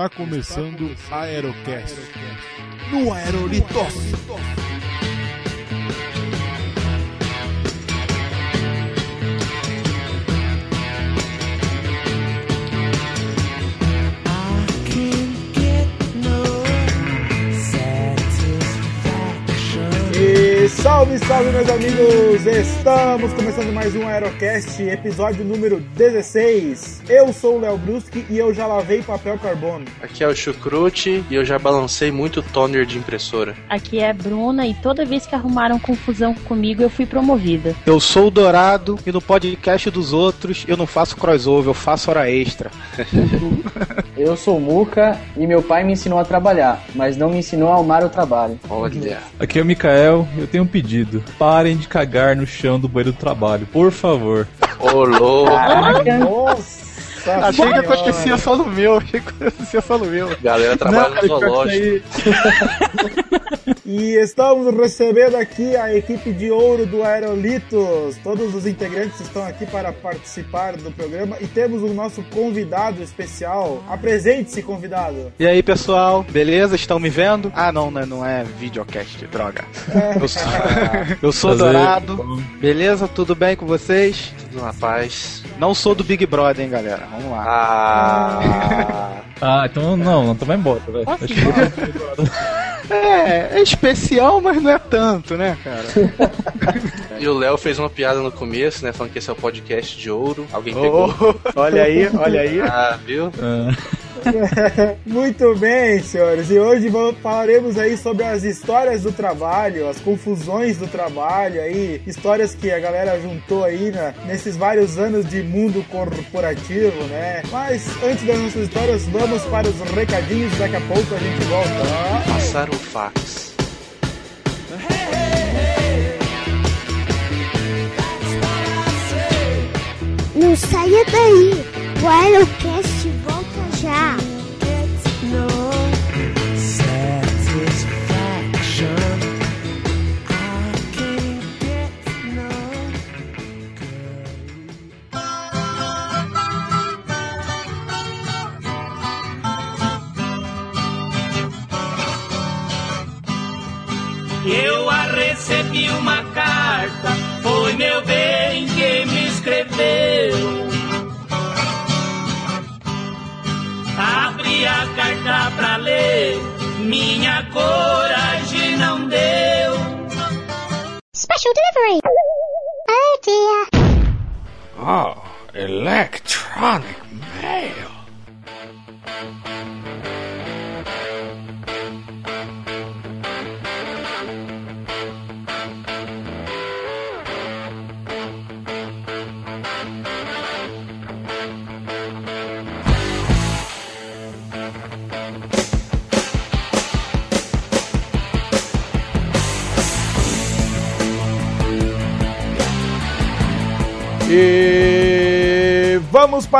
Está começando Aerocast. No Aerolitos. Salve, salve, meus amigos! Estamos começando mais um Aerocast, episódio número 16. Eu sou o Léo Bruschi e eu já lavei papel carbono. Aqui é o Chucrute e eu já balancei muito toner de impressora. Aqui é a Bruna e toda vez que arrumaram confusão comigo eu fui promovida. Eu sou o Dourado e no podcast dos outros eu não faço crossover, eu faço hora extra. Eu sou o Muca e meu pai me ensinou a trabalhar, mas não me ensinou a amar o trabalho. Olha. Aqui é o Mikael, eu tenho um pedido. Parem de cagar no chão do banheiro do trabalho, por favor. Ô, louco. Nossa! Achei que senhora. acontecia só no meu, achei que acontecia só no meu. Galera trabalha no zoológico. E estamos recebendo aqui a equipe de ouro do Aerolitos. Todos os integrantes estão aqui para participar do programa e temos o nosso convidado especial. Apresente-se, convidado. E aí pessoal, beleza? Estão me vendo? Ah não, né? não é videocast, droga. Eu sou, eu sou. Dourado, beleza? Tudo bem com vocês? Tudo na paz. Não sou do Big Brother, hein galera? Vamos lá. Ah. Ah, então não, então vai embora, velho. É, é especial, mas não é tanto, né, cara? e o Léo fez uma piada no começo, né? Falando que esse é o podcast de ouro. Alguém pegou. Oh, olha aí, olha aí. Ah, viu? Ah, Muito bem, senhores. E hoje vamos- falaremos aí sobre as histórias do trabalho, as confusões do trabalho aí, histórias que a galera juntou aí na- nesses vários anos de mundo corporativo, né? Mas antes das nossas histórias, vamos para os recadinhos. Daqui a pouco a gente volta. Passaram o fax. Não saia daí. O Aerocast volta já.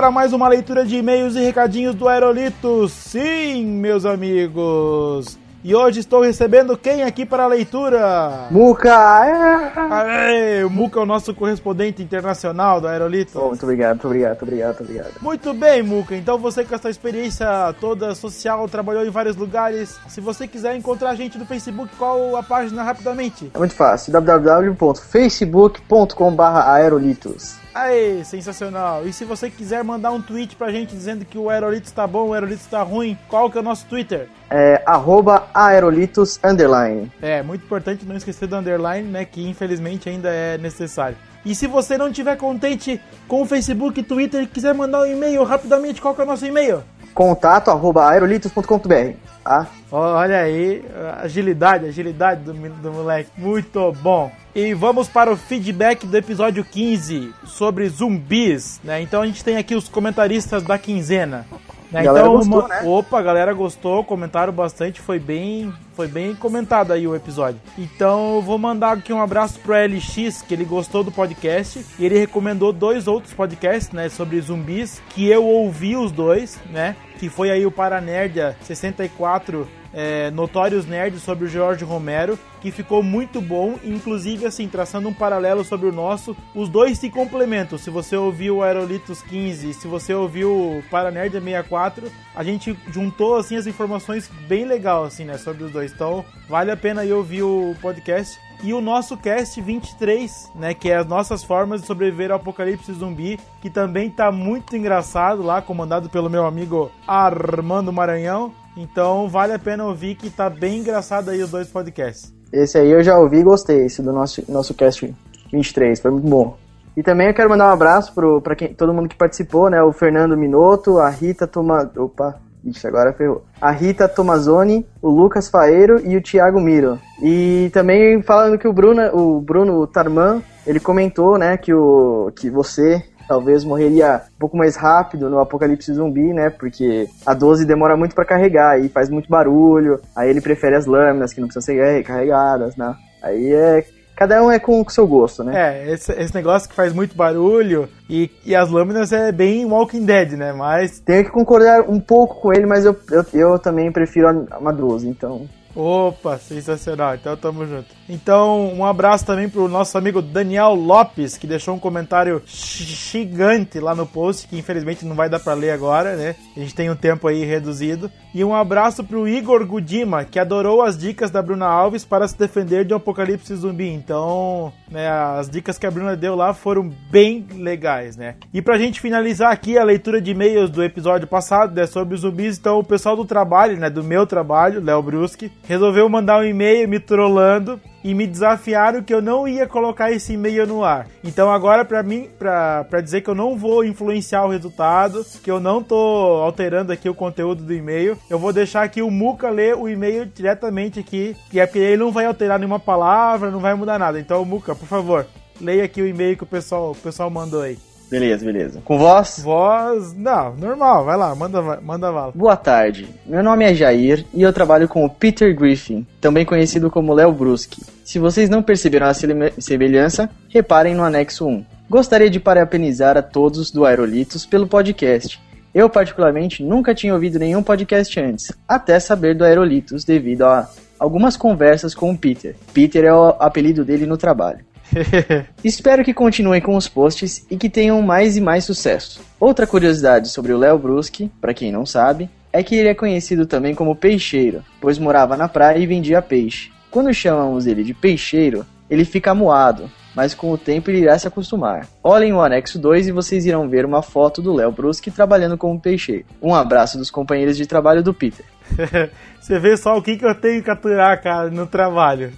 Para mais uma leitura de e-mails e recadinhos do Aerolitos. Sim, meus amigos. E hoje estou recebendo quem aqui para a leitura? Muca! é. Aê, o Muca é o nosso correspondente internacional do Aerolitos. Oh, muito obrigado, muito obrigado, muito obrigado, muito obrigado. Muito bem, Muca. Então você com essa experiência toda social, trabalhou em vários lugares. Se você quiser encontrar a gente no Facebook, qual a página rapidamente? É muito fácil, www.facebook.com.br aerolitos. Aê, sensacional. E se você quiser mandar um tweet pra gente dizendo que o Aerolitos tá bom, o Aerolitos tá ruim, qual que é o nosso Twitter? É arroba aerolitos underline. É, muito importante não esquecer do underline, né, que infelizmente ainda é necessário. E se você não estiver contente com o Facebook e Twitter e quiser mandar um e-mail rapidamente, qual que é o nosso e-mail? Contato arroba aerolitos.com.br. Tá? Olha aí, agilidade, agilidade do, do moleque. Muito bom. E vamos para o feedback do episódio 15 sobre zumbis, né? Então a gente tem aqui os comentaristas da quinzena. Né? Galera então, gostou, uma- né? Opa, a galera gostou, comentaram bastante, foi bem, foi bem comentado aí o episódio. Então eu vou mandar aqui um abraço pro LX, que ele gostou do podcast e ele recomendou dois outros podcasts, né, sobre zumbis, que eu ouvi os dois, né? Que foi aí o Paranerdia 64 é, Notórios Nerds sobre o George Romero, que ficou muito bom, inclusive assim, traçando um paralelo sobre o nosso, os dois se complementam. Se você ouviu o Aerolitos 15, se você ouviu Paranerd 64, a gente juntou assim as informações bem legal assim, né, sobre os dois. Então, vale a pena aí ouvir o podcast e o nosso cast 23, né, que é as nossas formas de sobreviver ao apocalipse zumbi, que também tá muito engraçado lá, comandado pelo meu amigo Armando Maranhão. Então vale a pena ouvir que tá bem engraçado aí os dois podcasts. Esse aí eu já ouvi e gostei, esse do nosso, nosso cast 23, foi muito bom. E também eu quero mandar um abraço quem, todo mundo que participou, né? O Fernando Minotto, a Rita Toma... Opa, agora ferrou. A Rita Tomazoni, o Lucas Faeiro e o Thiago Miro. E também falando que o Bruno, o Bruno Tarman, ele comentou, né, que, o, que você talvez morreria um pouco mais rápido no apocalipse zumbi, né? Porque a 12 demora muito para carregar e faz muito barulho. Aí ele prefere as lâminas que não precisam ser recarregadas, né? Aí é cada um é com o seu gosto, né? É, esse, esse negócio que faz muito barulho e, e as lâminas é bem Walking Dead, né? Mas. Tenho que concordar um pouco com ele, mas eu, eu, eu também prefiro a, a 12, então. Opa, sensacional. Então tamo junto. Então, um abraço também pro nosso amigo Daniel Lopes, que deixou um comentário gigante lá no post, que infelizmente não vai dar para ler agora, né? A gente tem um tempo aí reduzido. E um abraço pro Igor Gudima, que adorou as dicas da Bruna Alves para se defender de um apocalipse zumbi. Então, né, as dicas que a Bruna deu lá foram bem legais, né? E pra gente finalizar aqui a leitura de e-mails do episódio passado, né, sobre os zumbis, então o pessoal do trabalho, né, do meu trabalho, Léo Bruschi, resolveu mandar um e-mail me trollando e me desafiaram que eu não ia colocar esse e-mail no ar. Então agora para mim, para dizer que eu não vou influenciar o resultado, que eu não tô alterando aqui o conteúdo do e-mail, eu vou deixar aqui o Muca ler o e-mail diretamente aqui, que é porque ele não vai alterar nenhuma palavra, não vai mudar nada. Então Muca, por favor, leia aqui o e-mail que o pessoal, o pessoal mandou aí. Beleza, beleza. Com voz? Voz, não, normal, vai lá, manda, manda vala. Boa tarde, meu nome é Jair e eu trabalho com o Peter Griffin, também conhecido como Léo Bruschi. Se vocês não perceberam a semelhança, reparem no anexo 1. Gostaria de parabenizar a todos do Aerolitos pelo podcast. Eu, particularmente, nunca tinha ouvido nenhum podcast antes, até saber do Aerolitos devido a algumas conversas com o Peter. Peter é o apelido dele no trabalho. Espero que continuem com os posts e que tenham mais e mais sucesso. Outra curiosidade sobre o Léo Bruschi, para quem não sabe, é que ele é conhecido também como peixeiro, pois morava na praia e vendia peixe. Quando chamamos ele de peixeiro, ele fica moado, mas com o tempo ele irá se acostumar. Olhem o anexo 2 e vocês irão ver uma foto do Léo Bruschi trabalhando como peixeiro. Um abraço dos companheiros de trabalho do Peter. Você vê só o que, que eu tenho que aturar, cara, no trabalho.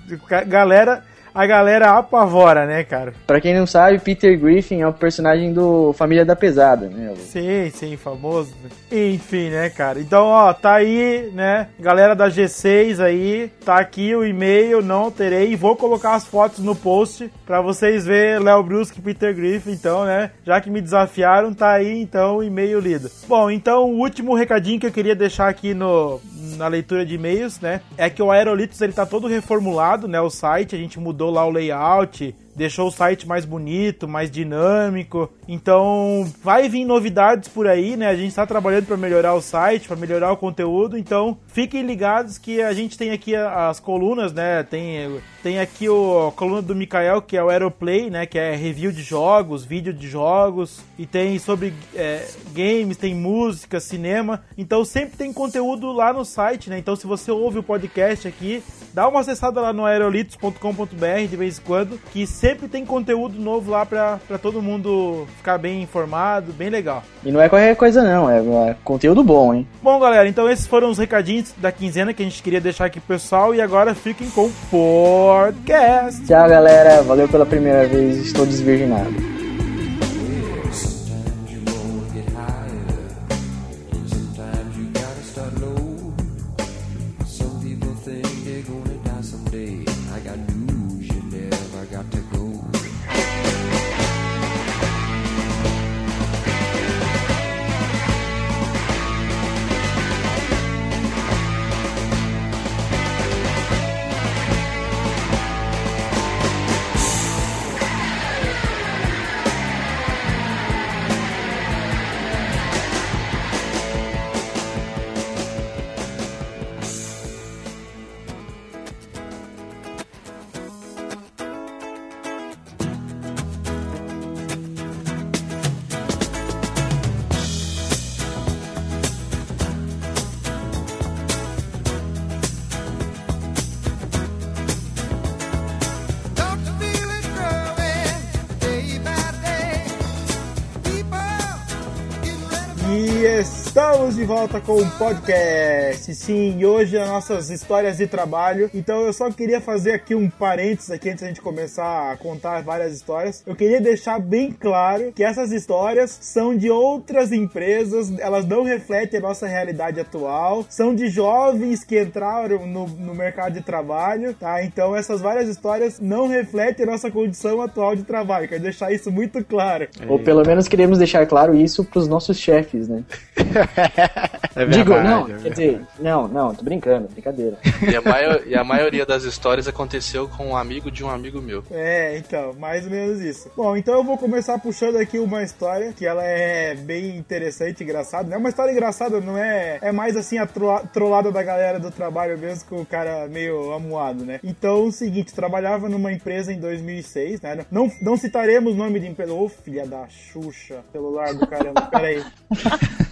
Galera, a galera apavora, né, cara? Pra quem não sabe, Peter Griffin é o personagem do Família da Pesada, né? Sim, sim, famoso. Enfim, né, cara? Então, ó, tá aí, né? Galera da G6 aí, tá aqui o e-mail, não alterei. Vou colocar as fotos no post pra vocês verem Léo Brusque e Peter Griffin, então, né? Já que me desafiaram, tá aí, então, o e-mail lido. Bom, então, o último recadinho que eu queria deixar aqui no, na leitura de e-mails, né? É que o Aerolitos, ele tá todo reformulado, né? O site, a gente mudou mudou lá o layout, deixou o site mais bonito, mais dinâmico. Então, vai vir novidades por aí, né? A gente está trabalhando para melhorar o site, para melhorar o conteúdo. Então, fiquem ligados que a gente tem aqui as colunas, né? Tem, tem aqui o, a coluna do Mikael, que é o Aeroplay, né? Que é review de jogos, vídeo de jogos. E tem sobre é, games, tem música, cinema. Então, sempre tem conteúdo lá no site, né? Então, se você ouve o podcast aqui, dá uma acessada lá no aerolitos.com.br de vez em quando, que sempre tem conteúdo novo lá pra, pra todo mundo ficar bem informado, bem legal. E não é qualquer coisa não, é, é conteúdo bom, hein? Bom, galera, então esses foram os recadinhos da quinzena que a gente queria deixar aqui pro pessoal e agora fiquem com o podcast. Tchau, galera. Valeu pela primeira vez. Estou desvirginado. Estamos de volta com o podcast. Sim, e hoje as nossas histórias de trabalho. Então eu só queria fazer aqui um parênteses aqui antes da gente começar a contar várias histórias. Eu queria deixar bem claro que essas histórias são de outras empresas, elas não refletem a nossa realidade atual, são de jovens que entraram no, no mercado de trabalho, tá? Então essas várias histórias não refletem a nossa condição atual de trabalho. Quero deixar isso muito claro. Ou pelo menos queremos deixar claro isso pros nossos chefes, né? É Digo, verdade, não, é quer dizer, não, não, tô brincando, brincadeira. E a, maio- e a maioria das histórias aconteceu com um amigo de um amigo meu. É, então, mais ou menos isso. Bom, então eu vou começar puxando aqui uma história que ela é bem interessante engraçada. Não é uma história engraçada, não é. É mais assim a trollada da galera do trabalho mesmo, com o cara meio amuado, né? Então, o seguinte, trabalhava numa empresa em 2006, né? Não, não citaremos o nome de empresa. Ô, filha da Xuxa, celular do caramba, peraí.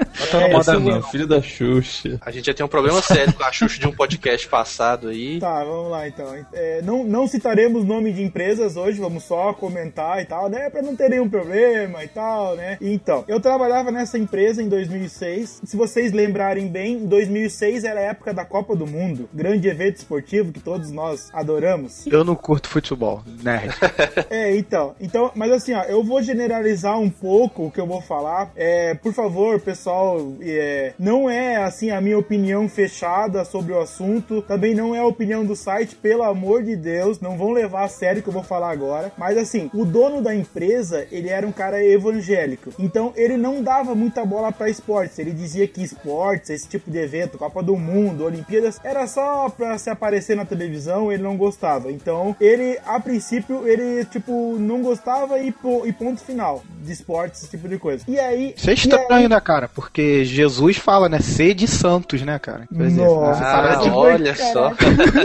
Na É, isso não, mesmo. filho da Xuxa. A gente já tem um problema sério com a Xuxa de um podcast passado aí. Tá, vamos lá então. É, não, não citaremos nome de empresas hoje, vamos só comentar e tal, né? Pra não ter nenhum problema e tal, né? Então, eu trabalhava nessa empresa em 2006. Se vocês lembrarem bem, em 2006 era a época da Copa do Mundo, grande evento esportivo que todos nós adoramos. Eu não curto futebol, nerd. É, então, então, mas assim, ó, eu vou generalizar um pouco o que eu vou falar. É, por favor, pessoal, é, não é assim a minha opinião fechada sobre o assunto. Também não é a opinião do site, pelo amor de Deus, não vão levar a sério o que eu vou falar agora. Mas assim, o dono da empresa, ele era um cara evangélico. Então, ele não dava muita bola pra esportes. Ele dizia que esportes, esse tipo de evento, Copa do Mundo, Olimpíadas, era só pra se aparecer na televisão, ele não gostava. Então, ele, a princípio, ele, tipo, não gostava e, e ponto final de esportes, esse tipo de coisa. E aí. Isso é estranho, aí- né, cara? Porque Jesus fala, né? Sede santos, né, cara? Nossa, Ah, de- olha só.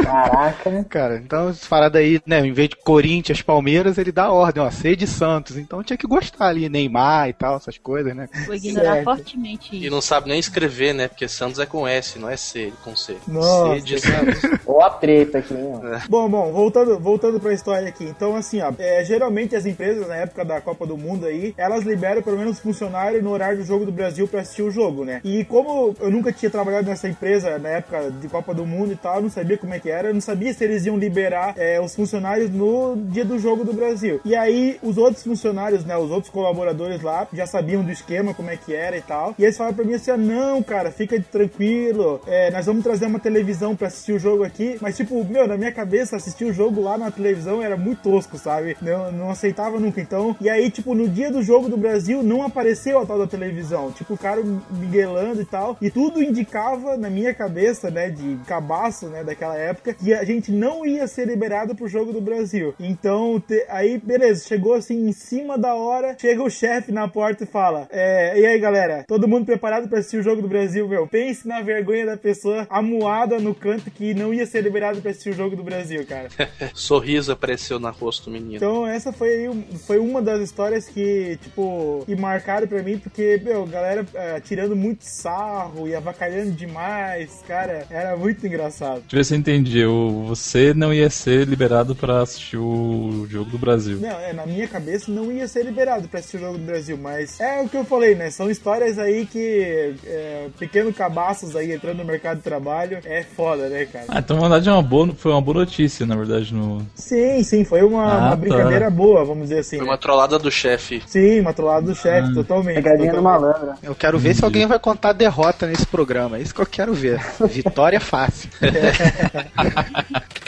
Caraca, né? Cara, então essa parada aí, né? Em vez de Corinthians, Palmeiras, ele dá a ordem, ó, sede santos. Então tinha que gostar ali, Neymar e tal, essas coisas, né? Vou ignorar Certo. fortemente E isso. não sabe nem escrever, né? Porque Santos é com S, não é C, com C. Nossa. C de Santos. Ou a treta aqui, ó. Bom, bom, voltando, voltando pra história aqui. Então, assim, ó, é, geralmente as empresas, na época da Copa do Mundo aí, elas liberam pelo menos funcionário no horário do jogo do Brasil pra assistir o jogo, né? E como eu nunca tinha trabalhado nessa empresa na época de Copa do Mundo e tal, não sabia como é que era, não sabia se eles iam liberar é, os funcionários no dia do jogo do Brasil. E aí, os outros funcionários, né, os outros colaboradores lá, já sabiam do esquema, como é que era e tal. E eles falaram pra mim assim, ah, não, cara, fica tranquilo, é, nós vamos trazer uma televisão pra assistir o jogo aqui. Mas, tipo, meu, na minha cabeça, assistir o jogo lá na televisão era muito tosco, sabe? Não, não aceitava nunca. Então, e aí, tipo, no dia do jogo do Brasil, não apareceu a tal da televisão. Tipo, o cara miguelando e tal. E tudo indicava, na minha cabeça, né, de cabaço, né, daquela época, que a gente não ia ser liberado pro jogo do Brasil. Então, te- aí, beleza, chegou assim em cima da hora, chega o chefe na porta e fala: é, E aí, galera, todo mundo preparado pra assistir o jogo do Brasil, meu? Pense na vergonha da pessoa amuada no canto que não ia ser liberado pra assistir o jogo do Brasil, cara. Sorriso apareceu na rosto do menino. Então, essa foi, aí foi uma das histórias que, tipo, que marcaram pra mim, porque, meu, galera é, tirando muito sarro e avacalhando demais, cara, era muito engraçado. Deixa eu ver se eu entendi. Você não ia ser liberado pra assistir o jogo do Brasil. Não, é, na minha cabeça não ia ser liberado pra assistir o jogo do Brasil, mas é o que eu falei, né? São histórias aí que é, pequeno cabaços aí entrando no mercado de trabalho é foda, né, cara? Ah, então na verdade é uma boa, foi uma boa notícia, na verdade, no. Sim, sim, foi uma, Ah, uma tá. brincadeira boa, vamos dizer assim. Foi né? uma trollada do chefe. Sim, uma trollada do chefe, totalmente. Pegadinha do totalmente. malandro. Eu quero ver se alguém vai contar derrota nesse programa. É isso que eu quero ver. Vitória fácil.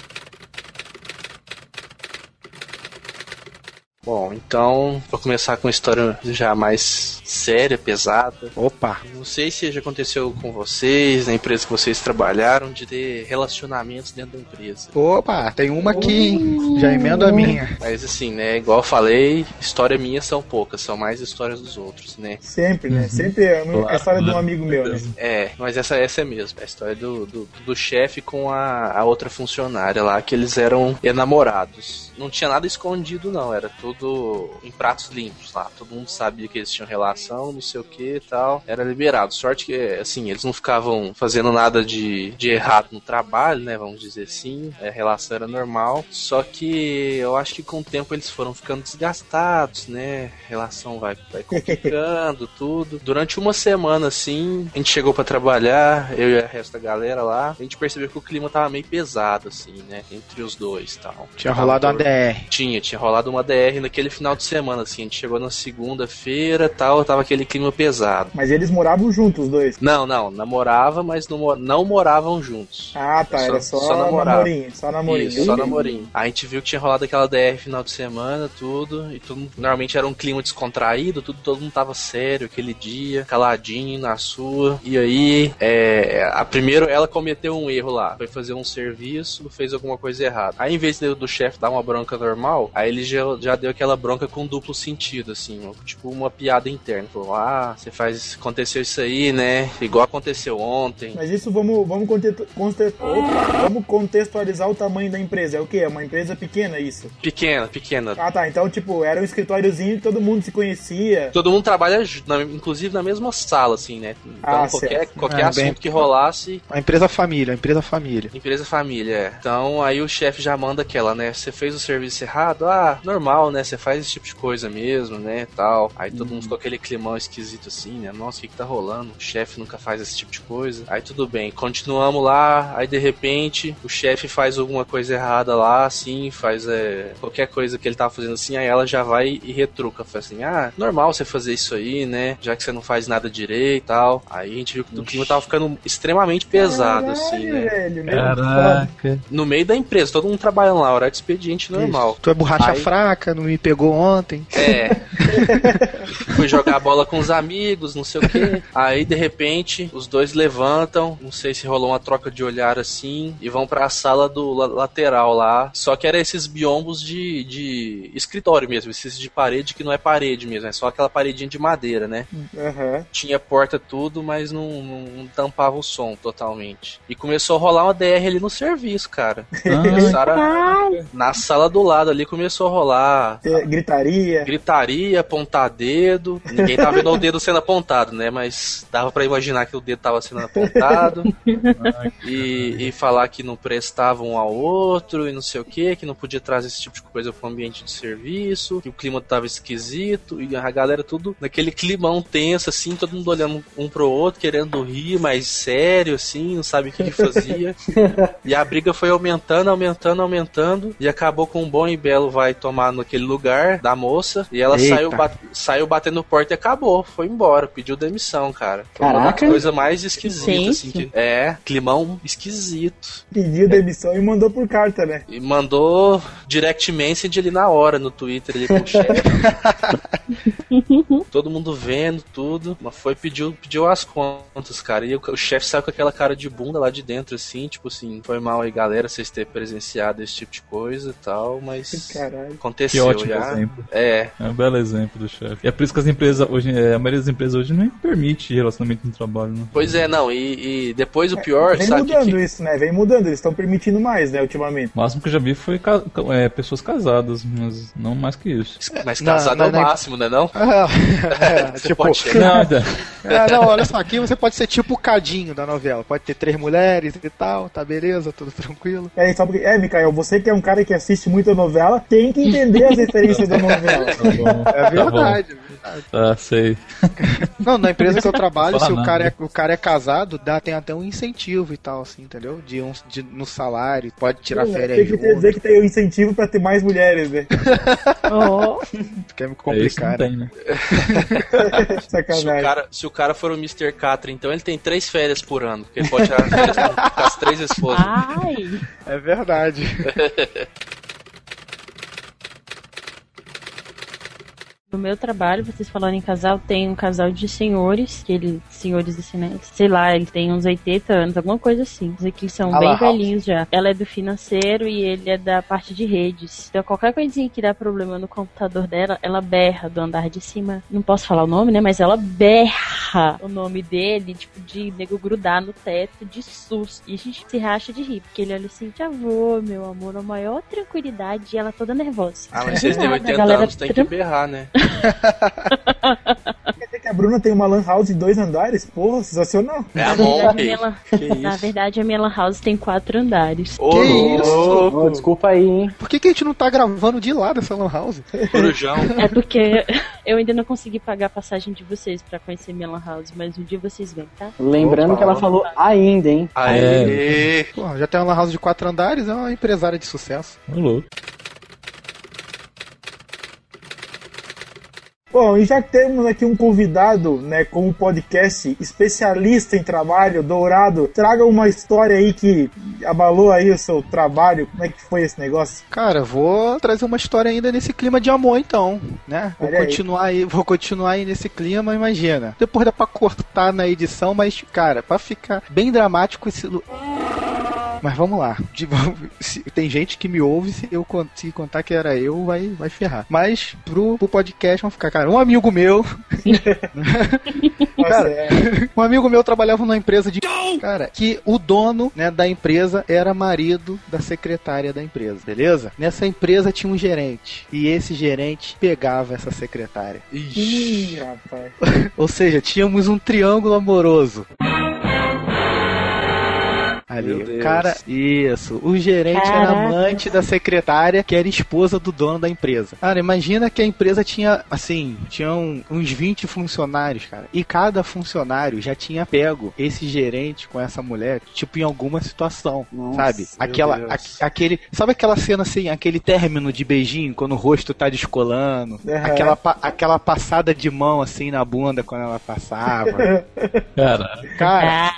Bom, então, pra começar com uma história já mais séria, pesada. Opa. Não sei se já aconteceu com vocês, na empresa que vocês trabalharam, de ter relacionamentos dentro da empresa. Opa, tem uma aqui, hein? Já emendo a minha. Mas assim, né, igual eu falei, história minha são poucas, são mais histórias dos outros, né? Sempre, né? Sempre é a Claro, história de um né? amigo meu, né? É, mas essa, essa é mesmo, é a história do, do, do chefe com a, a outra funcionária lá, que eles eram namorados. Não tinha nada escondido, não, era tudo tudo em pratos limpos lá. Todo mundo sabia que eles tinham relação, não sei o que e tal. Era liberado. Sorte que, assim, eles não ficavam fazendo nada de, de errado no trabalho, né? Vamos dizer assim. A relação era normal. Só que eu acho que com o tempo eles foram ficando desgastados, né? A relação vai, vai complicando, tudo. Durante uma semana, assim, a gente chegou para trabalhar, eu e a resto da galera lá. A gente percebeu que o clima tava meio pesado, assim, né? Entre os dois e tal. Tinha rolado uma DR. Tinha, tinha rolado uma DR naquele final de semana, assim. A gente chegou na segunda-feira tal, tava aquele clima pesado. Mas eles moravam juntos, os dois. Não, não, namorava, mas não, não moravam juntos. Ah, tá. Só- era só, só namorava. namorinho. Só namorinho. Isso, só namorinho. A gente viu que tinha rolado aquela DR final de semana, tudo, e tudo, normalmente era um clima descontraído, tudo, todo mundo tava sério aquele dia, caladinho na sua. E aí, é, a primeiro ela cometeu um erro lá, foi fazer um serviço, fez alguma coisa errada. Aí em vez do, do chefe dar uma bronca normal, aí ele já, já deu aquela bronca com duplo sentido, assim, tipo uma piada interna. Falou, ah, você faz, aconteceu isso aí, né? Igual aconteceu ontem. Mas isso vamos, vamos, vamos contextualizar o tamanho da empresa. É o quê? É uma empresa pequena isso? Pequena, pequena. Ah, tá. Então, tipo, era um escritóriozinho que todo mundo se conhecia. Todo mundo trabalha, na- inclusive na mesma sala, assim, né? Então Ah, qualquer, certo. qualquer Ah, assunto bem- que rolasse, Uma empresa família, uma empresa família. empresa família, é. Então aí o chefe já manda aquela, né? Você fez o serviço errado? Ah, normal, né? Você faz esse tipo de coisa mesmo, né? Tal. Aí todo mundo ficou aquele climão esquisito assim, né? Nossa, o que, que tá rolando? O chefe nunca faz esse tipo de coisa. Aí tudo bem, continuamos lá, aí de repente o chefe faz alguma coisa errada lá, assim, faz é, qualquer coisa que ele tava fazendo assim, aí ela já vai e retruca. Fala assim, ah, normal você fazer isso aí, né? Já que você não faz nada direito e tal. Aí a gente viu que o clima tava ficando extremamente pesado, assim, Caralho, né? velho. Caraca. No meio da empresa, todo mundo trabalhando lá, horário de expediente normal. Isso. Tu é borracha Aí- fraca, não me pegou ontem. É. Fui jogar bola com os amigos, não sei o que. Aí, de repente, os dois levantam. Não sei se rolou uma troca de olhar assim. E vão pra sala do la- lateral lá. Só que era esses biombos de, de escritório mesmo. Esses de parede que não é parede mesmo. É só aquela paredinha de madeira, né? Aham. Tinha porta tudo, mas não, não, não tampava o som totalmente. E começou a rolar uma DR ali no serviço, cara. Começaram a- na sala do lado ali começou a rolar Te- Gritaria. Gritaria, apontar dedo. Ninguém tava vendo o dedo sendo apontado, né? Mas dava pra imaginar que o dedo tava sendo apontado. e, e falar que não prestava um ao outro e não sei o que, que não podia trazer esse tipo de coisa pro ambiente de serviço, que o clima tava esquisito, e a galera tudo naquele climão tenso, assim, todo mundo olhando um pro outro, querendo rir, mas sério, assim, não sabe o que, que fazia. E a briga foi aumentando, aumentando, aumentando. E acabou com um bom e belo vai tomar naquele lugar da moça. E ela Eita. Saiu, bat- saiu batendo porta e acabou. Foi embora, pediu demissão, cara. Foi uma Caraca. das coisas mais esquisitas, Gente. assim. Que, é, climão esquisito. Pediu demissão e mandou por carta, né? E mandou direct message ali na hora no Twitter ali com o chefe. Todo mundo vendo tudo. Mas foi pediu, pediu as contas, cara. E o, o chefe saiu com aquela cara de bunda lá de dentro, assim, tipo assim, foi mal aí, galera, vocês terem presenciado esse tipo de coisa e tal, mas Caralho. Que aconteceu ótimo já. exemplo. É, É um belo exemplo do chefe. E é por isso que as empresas hoje, é, a maioria das empresas hoje nem permite relacionamento no trabalho, né? pois é, não, e, e depois o pior, Vem sabe? que- mudando que- isso, né? Vem mudando. Eles estão permitindo mais, né, ultimamente. O máximo que eu já vi foi ca- é, pessoas casadas, mas não mais que isso. Mas casado na- é o máximo, né não? É, Você tipo, pode. Nada. é, não, olha só, aqui você pode ser tipo o cadinho da novela. Pode ter três mulheres e tal, tá beleza, tudo tranquilo. É, só porque, é, Mikael, você que é um cara que assiste muita novela, tem que entender as referências da novela. Tá bom. É Tá verdade. Tá, sei. Não, na empresa que eu trabalho, se o cara, é, o cara é casado, dá, tem até um incentivo e tal, assim, entendeu? De um, de, no salário, pode tirar férias tem que junto. dizer que tem o incentivo pra ter mais mulheres, né? Oh, Quer me É, isso complicar, não né? tem, né? Se o, Sacanagem. cara, se o cara for o Mr. Catra, então ele tem três férias por ano, porque ele pode tirar férias com, com as três esposas. ai. É verdade. No meu trabalho, vocês falando em casal, tem um casal de senhores que eles senhores assim, né? Sei lá, ele tem uns 80 anos, alguma coisa assim. Que eles são Ah bem lá, velhinhos já. Ela é do financeiro e ele é da parte de redes. Então qualquer coisinha que dá problema no computador dela, ela berra do andar de cima. Não posso falar o nome, né? Mas ela berra o nome dele, tipo, de nego grudar no teto de susto. E a gente se racha de rir, porque ele olha assim, avô, meu amor, a maior tranquilidade e ela toda nervosa. Ah, mas vocês têm Ah, 80 galera anos, tem que berrar, né? Quer dizer que a Bruna tem uma lan house de dois andares? Porra, sensacional. É a Na verdade, a Monkey. minha lan- Que Na verdade, a minha lan house tem quatro andares. Ô, Que isso? desculpa aí, hein? Por que, que a gente não tá gravando de lá dessa Lan House? corujão. É porque eu ainda não consegui pagar a passagem de vocês pra conhecer minha lan house, mas um dia vocês vêm, tá? Lembrando Opa. que ela falou ainda, hein? Aê! Pô, já tem uma Lan House de quatro andares, é uma empresária de sucesso. Louco. Bom, e já temos aqui um convidado, né, com um podcast especialista em trabalho, Dourado, traga uma história aí que abalou aí o seu trabalho, como é que foi esse negócio? Cara, vou trazer uma história ainda nesse clima de amor, então, né? Vou Olha aí. continuar aí, vou continuar aí nesse clima, imagina. Depois dá pra cortar na edição, mas, cara, pra ficar bem dramático esse. Mas vamos lá. De- se- Tem gente que me ouve, se eu se contar que era eu, vai, vai ferrar. Mas pro, pro podcast vamos ficar, cara. Um amigo meu, Nossa, Cara, é, um amigo meu trabalhava numa empresa de. Cara, que o dono né, da empresa era marido da secretária da empresa, beleza? Nessa empresa tinha um gerente. E esse gerente pegava essa secretária. Ih, rapaz. Ou seja, tínhamos um triângulo amoroso. Ali, Meu o Deus. cara, isso. O gerente era Caraca. amante da secretária, que era esposa do dono da empresa. Cara, imagina que a empresa tinha, assim, tinham uns 20 funcionários, cara. E cada funcionário já tinha pego esse gerente com essa mulher, tipo, em alguma situação, Nossa, sabe? Aquela, a- aquele, sabe aquela cena assim, aquele término de beijinho, quando o rosto tá descolando? Aquela, aquela passada de mão assim na bunda quando ela passava. Cara, Cara,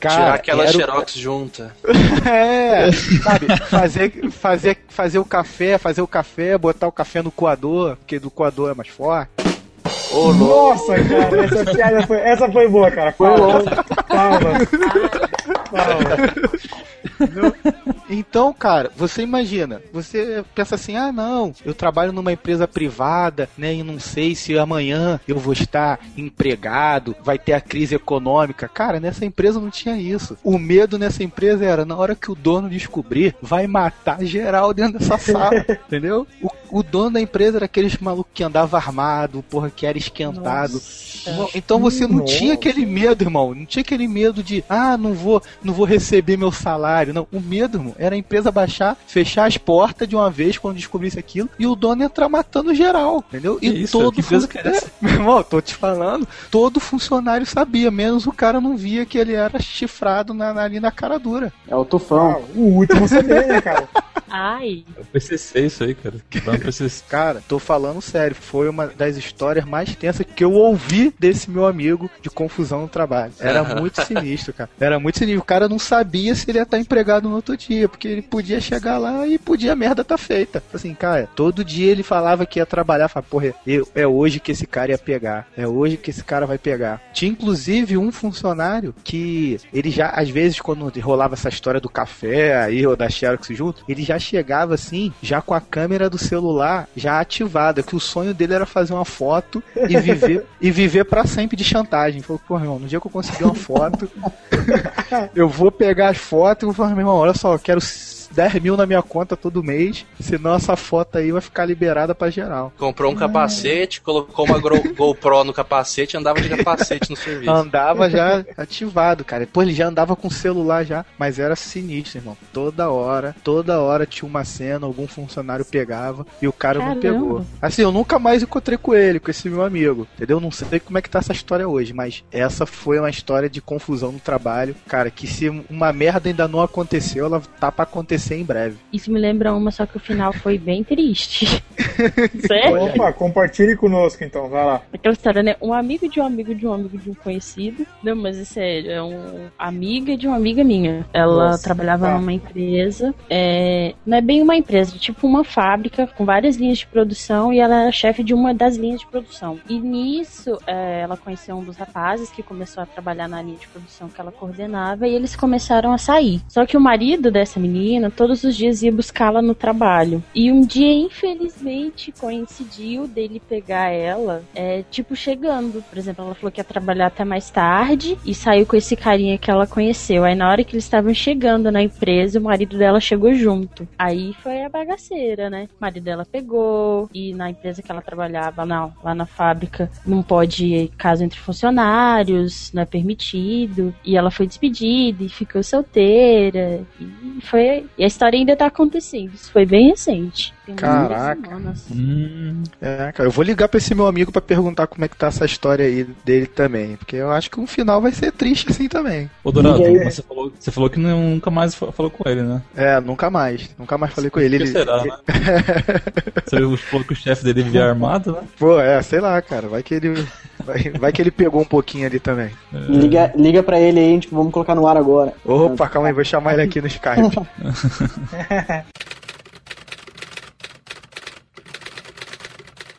cara Tirar aquela era o- xerox junta. É, sabe? Fazer, fazer, fazer o café, fazer o café, botar o café no coador, porque do coador é mais forte. Louco. Nossa, cara, essa piada foi, essa foi boa, cara. Palmas. Palmas. Palmas. Então, cara, você imagina, você pensa assim, ah não, eu trabalho numa empresa privada, né, e não sei se amanhã eu vou estar empregado, vai ter a crise econômica. Cara, nessa empresa não tinha isso. O medo nessa empresa era, na hora que o dono descobrir, vai matar geral dentro dessa sala, entendeu? O, o dono da empresa era aqueles malucos que andava armado, porra, que era esquentado. Irmão, Então você não Nossa. tinha aquele medo, irmão. Não tinha aquele medo de, ah, não vou, não vou receber meu salário. Não, o medo, irmão, era a empresa baixar, fechar as portas de uma vez quando descobrisse aquilo e o dono entrar matando geral, entendeu? Que e isso, todo que fun- é? Meu irmão, tô te falando, todo funcionário sabia, menos o cara não via que ele era chifrado na, na- ali na cara dura. É o tufão. Ah, o último CD, né, cara? ai, é o PCC isso aí, cara. Cara, tô falando sério, foi uma das histórias mais tensas que eu ouvi desse meu amigo de confusão no trabalho. Era muito sinistro, cara. Era muito sinistro. O cara não sabia se ele ia estar empregado no outro dia, porque ele podia chegar lá e podia a merda tá feita. Assim, cara, todo dia ele falava que ia trabalhar, falava, porra, eu- é hoje que esse cara ia pegar. É hoje que esse cara vai pegar. Tinha inclusive um funcionário que ele já, às vezes, quando rolava essa história do café aí ou da Xerox junto, ele já chegava assim, já com a câmera do celular já ativada, que o sonho dele era fazer uma foto e viver e viver para sempre de chantagem. Falou, pô, irmão, no dia que eu conseguir uma foto, eu vou pegar as fotos falar, meu irmão, olha só, quero 10 mil na minha conta todo mês, senão essa foto aí vai ficar liberada pra geral. Comprou um capacete, colocou uma GoPro no capacete e andava de capacete no serviço. Andava já ativado, cara. Depois ele já andava com o celular já, mas era sinistro, irmão. Toda hora, toda hora tinha uma cena, algum funcionário pegava e o cara não Caramba. pegou. Assim, eu nunca mais encontrei com ele, com esse meu amigo, entendeu? Não sei como é que tá essa história hoje, mas essa foi uma história de confusão no trabalho, cara, que se uma merda ainda não aconteceu, ela tá pra acontecer em breve. isso me lembra uma, só que o final foi bem triste. Sério? Opa, compartilhe conosco então, vai lá. Aquela história, né? Um amigo de um amigo de um amigo de um conhecido. Não, mas é sério, é um amiga de uma amiga minha. Ela Nossa, trabalhava tá. numa empresa. é, não é bem uma empresa, é tipo uma fábrica com várias linhas de produção e ela era chefe de uma das linhas de produção. E nisso, é, ela conheceu um dos rapazes que começou a trabalhar na linha de produção que ela coordenava e eles começaram a sair. Só que o marido dessa menina todos os dias ia buscá-la no trabalho. E um dia, infelizmente, coincidiu dele pegar ela, é, tipo, chegando. Por exemplo, ela falou que ia trabalhar até mais tarde e saiu com esse carinha que ela conheceu. Aí, na hora que eles estavam chegando na empresa, o marido dela chegou junto. Aí foi a bagaceira, né? O marido dela pegou e na empresa que ela trabalhava, não, lá na fábrica, não pode caso entre funcionários, não é permitido. E ela foi despedida e ficou solteira. E foi. E a história ainda tá acontecendo. Isso foi bem recente. Tem Caraca. semanas. Hum, É, cara, eu vou ligar pra esse meu amigo pra perguntar como é que tá essa história aí dele também. Porque eu acho que um final vai ser triste assim também. Ô Dourado, Liga aí. mas você falou, você falou que nunca mais fa- falou com ele, né? É, nunca mais. Nunca mais falei com ele. Ele será, né? Você falou que o chefe dele vivia armado, né? Pô, é, sei lá, cara. Vai que ele. Vai, vai que ele pegou um pouquinho ali também. Liga, liga pra ele aí, tipo, vamos colocar no ar agora. Opa, calma aí, vou chamar ele aqui no Skype.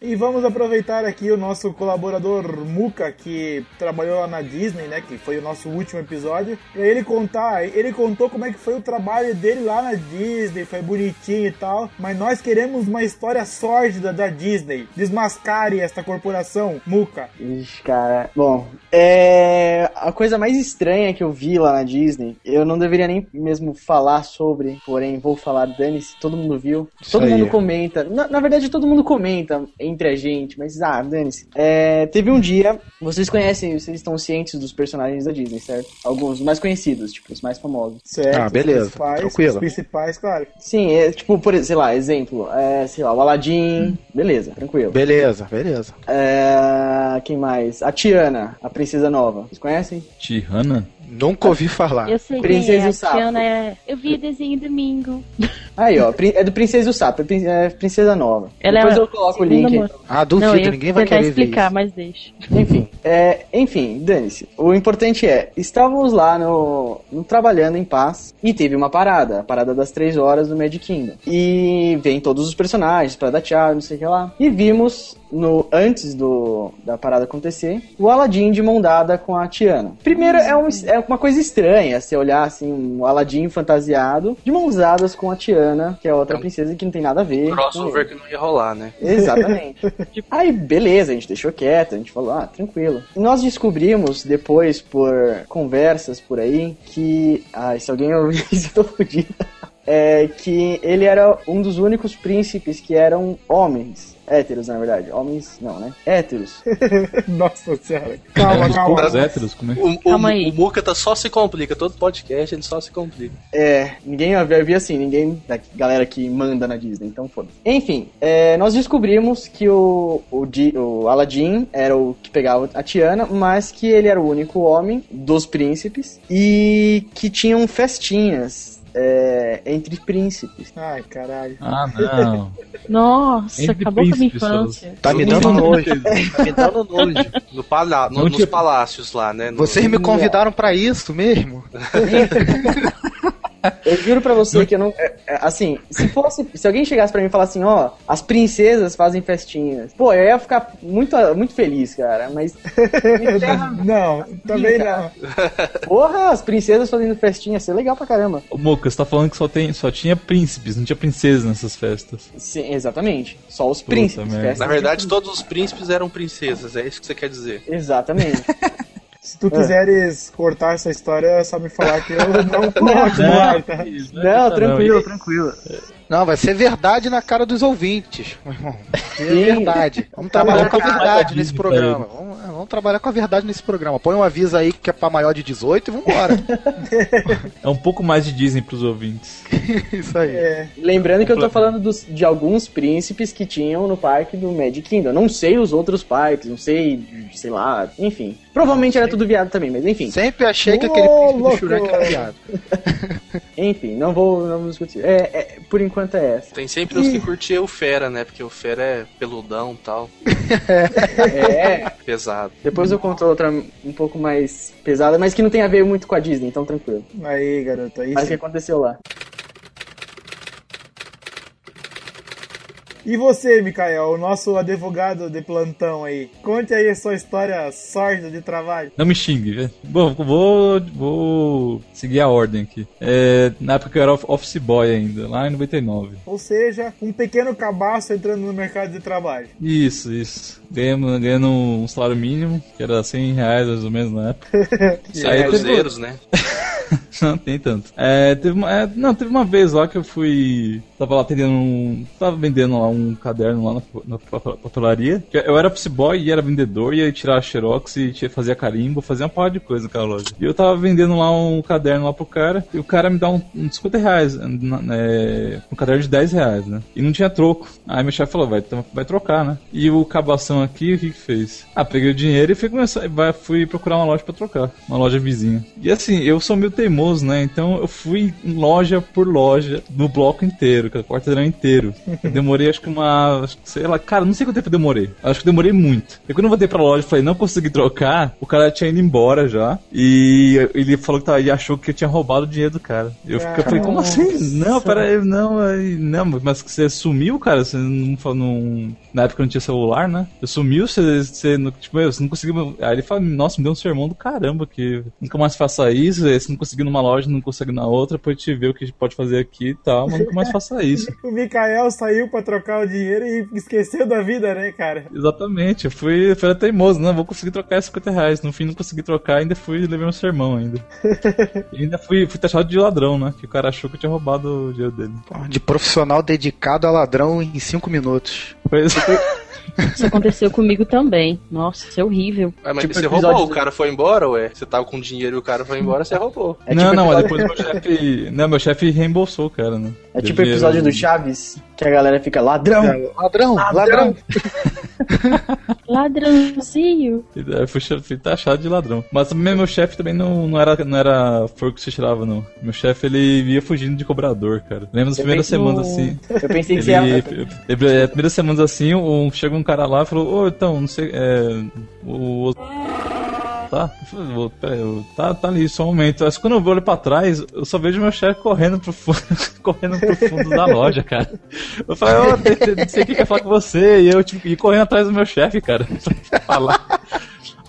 E vamos aproveitar aqui o nosso colaborador Muka, que trabalhou lá na Disney, né? Que foi o nosso último episódio. Pra ele contar, ele contou como é que foi o trabalho dele lá na Disney, foi bonitinho e tal. Mas nós queremos uma história sórdida da Disney. Desmascare esta corporação, Muka. Ixi, cara. Bom, é. A coisa mais estranha que eu vi lá na Disney, eu não deveria nem mesmo falar sobre, porém vou falar, dane-se, todo mundo viu. Isso todo aí. mundo comenta. Na, na verdade, todo mundo comenta entre a gente, mas ah, dane-se. É, teve um dia, vocês conhecem, vocês estão cientes dos personagens da Disney, certo? Alguns mais conhecidos, tipo, os mais famosos. Certo? Ah, beleza, Os principais, tranquilo. Os principais, claro. Sim, é, tipo, por sei lá, exemplo, é, sei lá, o Aladdin, beleza, tranquilo. Beleza, beleza. É, quem mais? A Tiana, a princesa nova. Vocês conhecem? Tihana? Nunca ouvi falar. Eu sei Princesa quem e é. o Sapo. Tiana é... Eu vi desenho domingo. Aí, ó, é do Princesa e o Sapo, é é Princesa Nova. Ela Depois é eu coloco o link. Ah, duvido, Não, ninguém vai querer ver explicar, isso. mas deixa. Enfim, é, enfim, dane-se. O importante é, estávamos lá no, no trabalhando em paz e teve uma parada, a parada das três horas do Magic Kingdom. E vem todos os personagens pra dar tchau, não sei o que lá. E vimos no antes do da parada acontecer, o Aladdin de mão dada com a Tiana. Primeiro é, um, é uma coisa estranha você olhar assim, um Aladdin fantasiado de mãos dadas com a Tiana, que é outra princesa que não tem nada a ver. Crossover que não ia rolar, né? Exatamente. Aí, beleza, a gente deixou quieto, a gente falou, ah, tranquilo. E nós descobrimos depois, por conversas por aí, que. Ai, se alguém ouvir isso, eu tô fudido. É que ele era um dos únicos príncipes que eram homens. Héteros, na verdade. Homens, não, né? Héteros. Nossa senhora. Calma, Os calma. poucos héteros, como é. O, o, Calma aí. o Muca tá só se complica, todo podcast ele só se complica. É, ninguém vi assim, ninguém da galera que manda na Disney, então foda. Enfim, é, nós descobrimos que o, o, Di- o Aladdin era o que pegava a Tiana, mas que ele era o único homem dos príncipes e que tinham festinhas é, entre príncipes. Ai, caralho. Ah, não. Nossa, Entre acabou com a minha príncipes, infância. Tá me dando nojo. Tá me dando nojo. No palá no- nos palácios lá, né? No- Vocês me convidaram pra isso mesmo? Eu juro pra você que eu não. é, é, Assim, se fosse. Se alguém chegasse pra mim e falasse assim, ó, as princesas fazem festinhas. Pô, eu ia ficar muito, muito feliz, cara. Mas. Não, também não. Porra, as princesas fazendo festinha, ia ser legal pra caramba. Ô, Moca, você tá falando que só, tem, só tinha príncipes, não tinha princesas nessas festas. Sim, exatamente. Só os Puta príncipes. Na verdade, de todos os príncipes eram princesas, é isso que você quer dizer. Exatamente. Se tu quiseres cortar essa história, é só me falar que eu não coloco no ar, tá? Não, tranquilo, tranquilo. Não, vai ser verdade na cara dos ouvintes, meu irmão. É verdade. Vamos trabalhar com a verdade nesse pra programa. Vamos, vamos trabalhar com a verdade nesse programa. Põe um aviso aí que é pra maior de 18 e vambora. É um pouco mais de Disney pros ouvintes. Isso aí. É, Lembrando que eu tô falando dos- de alguns príncipes que tinham no parque do Magic Kingdom. Não sei os outros parques, não sei, sei lá, enfim. Provavelmente era tudo viado também, mas enfim. Sempre achei que aquele príncipe do! Shrek era viado. Enfim, não vou, não vou discutir. É, é, por enquanto é essa. Tem sempre os que curtiam o Fera, né? Porque o Fera é peludão e tal. É. Pesado. Depois eu conto outra um pouco mais pesada, mas que não tem a ver muito com a Disney, então tranquilo. Aí, garoto, aí Mas o que aconteceu lá? E você, Mikael, o nosso advogado de plantão aí? Conte aí a sua história sórdida de trabalho. Não me xingue, velho. Bom, vou, vou seguir a ordem aqui. É, na época que eu era off- office boy ainda, lá em 99. Ou seja, um pequeno cabaço entrando no mercado de trabalho. Isso, isso. Ganhando, ganhando um salário mínimo, que era 100 reais mais ou menos na época. Saíram os erros, né? Não tem tanto. É, teve uma, é, não, teve uma vez lá que eu fui. Tava lá atendendo um. Tava vendendo lá um caderno lá na, na pa- papelaria. Eu era office boy e era vendedor, ia tirar xerox e fazia carimbo, fazia uma porra de coisa naquela loja. E eu tava vendendo lá um caderno lá pro cara, e o cara me dá um, uns 50 reais, na- é, um caderno de 10 reais, né? E não tinha troco. Aí meu chefe falou, vai, então vai trocar, né? E o cabação aqui, o que que fez? Ah, peguei o dinheiro e fui, começar, fui procurar uma loja pra trocar. Uma loja vizinha. E assim, eu sou meio teimoso, né? Então eu fui loja por loja, no bloco inteiro, com o quarteirão inteiro. Eu demorei acho que uma. acho que, Sei lá, cara, não sei quanto tempo eu demorei. Acho que eu demorei muito. E quando eu voltei pra loja e falei, não consegui trocar, o cara tinha ido embora já. E ele falou que tava, e achou que eu tinha roubado o dinheiro do cara. Eu, fiquei- eu falei, como assim? Não, peraí, não, aí, não, mas você sumiu, cara? Você não falou. Não... Na época não tinha celular, né? Eu sumiu, você, você, não- tipo, você não conseguiu. Aí ele fala, nossa, me deu um sermão do caramba, que nunca mais faça isso, você não conseguiu numa loja, não consegue na outra, depois te ver o que pode fazer aqui e tal, mas nunca mais faça isso. O Mikael saiu pra trocar o dinheiro e esqueceu da vida, né, cara? Exatamente, eu fui, fui teimoso, não, vou conseguir trocar esses 50 reais. No fim não consegui trocar, ainda fui e levei um sermão ainda. E ainda fui, fui taxado de ladrão, né? Que o cara achou que eu tinha roubado o dinheiro dele. De profissional dedicado a ladrão em 5 minutos. Pois Isso aconteceu comigo também. Nossa, isso é horrível. Ué, mas Tipo você episódio roubou, o cara foi embora, ué? Você tava com dinheiro e o cara foi embora, você roubou. É não, tipo não, mas episódio- depois meu chefe. Não, meu chefe reembolsou o cara, né? É tipo o episódio do Chaves, que a galera fica ladrão. Ladrão, ladrão. Ladrãozinho. Fui, fui taxado de ladrão. Mas também meu chefe também não, não era, não era forco que você tirava, não. Meu chefe, ele ia fugindo de cobrador, cara. Lembra das Eu primeiras semanas no- assim. Eu pensei que Ele, você ia... ele- é, primeiras semanas assim, um, chega um cara lá e falou, ô, então, não sei, é, o... Tá, Eu falei, "Ô, peraí, eu- tá, tá ali, só um momento. Mas quando eu olho pra trás, eu só vejo meu chefe correndo pro fundo, correndo pro fundo da loja, cara. Eu falei, tem- não sei o que quer falar com você, e eu, tipo, ir correndo atrás do meu chefe, cara, pra falar.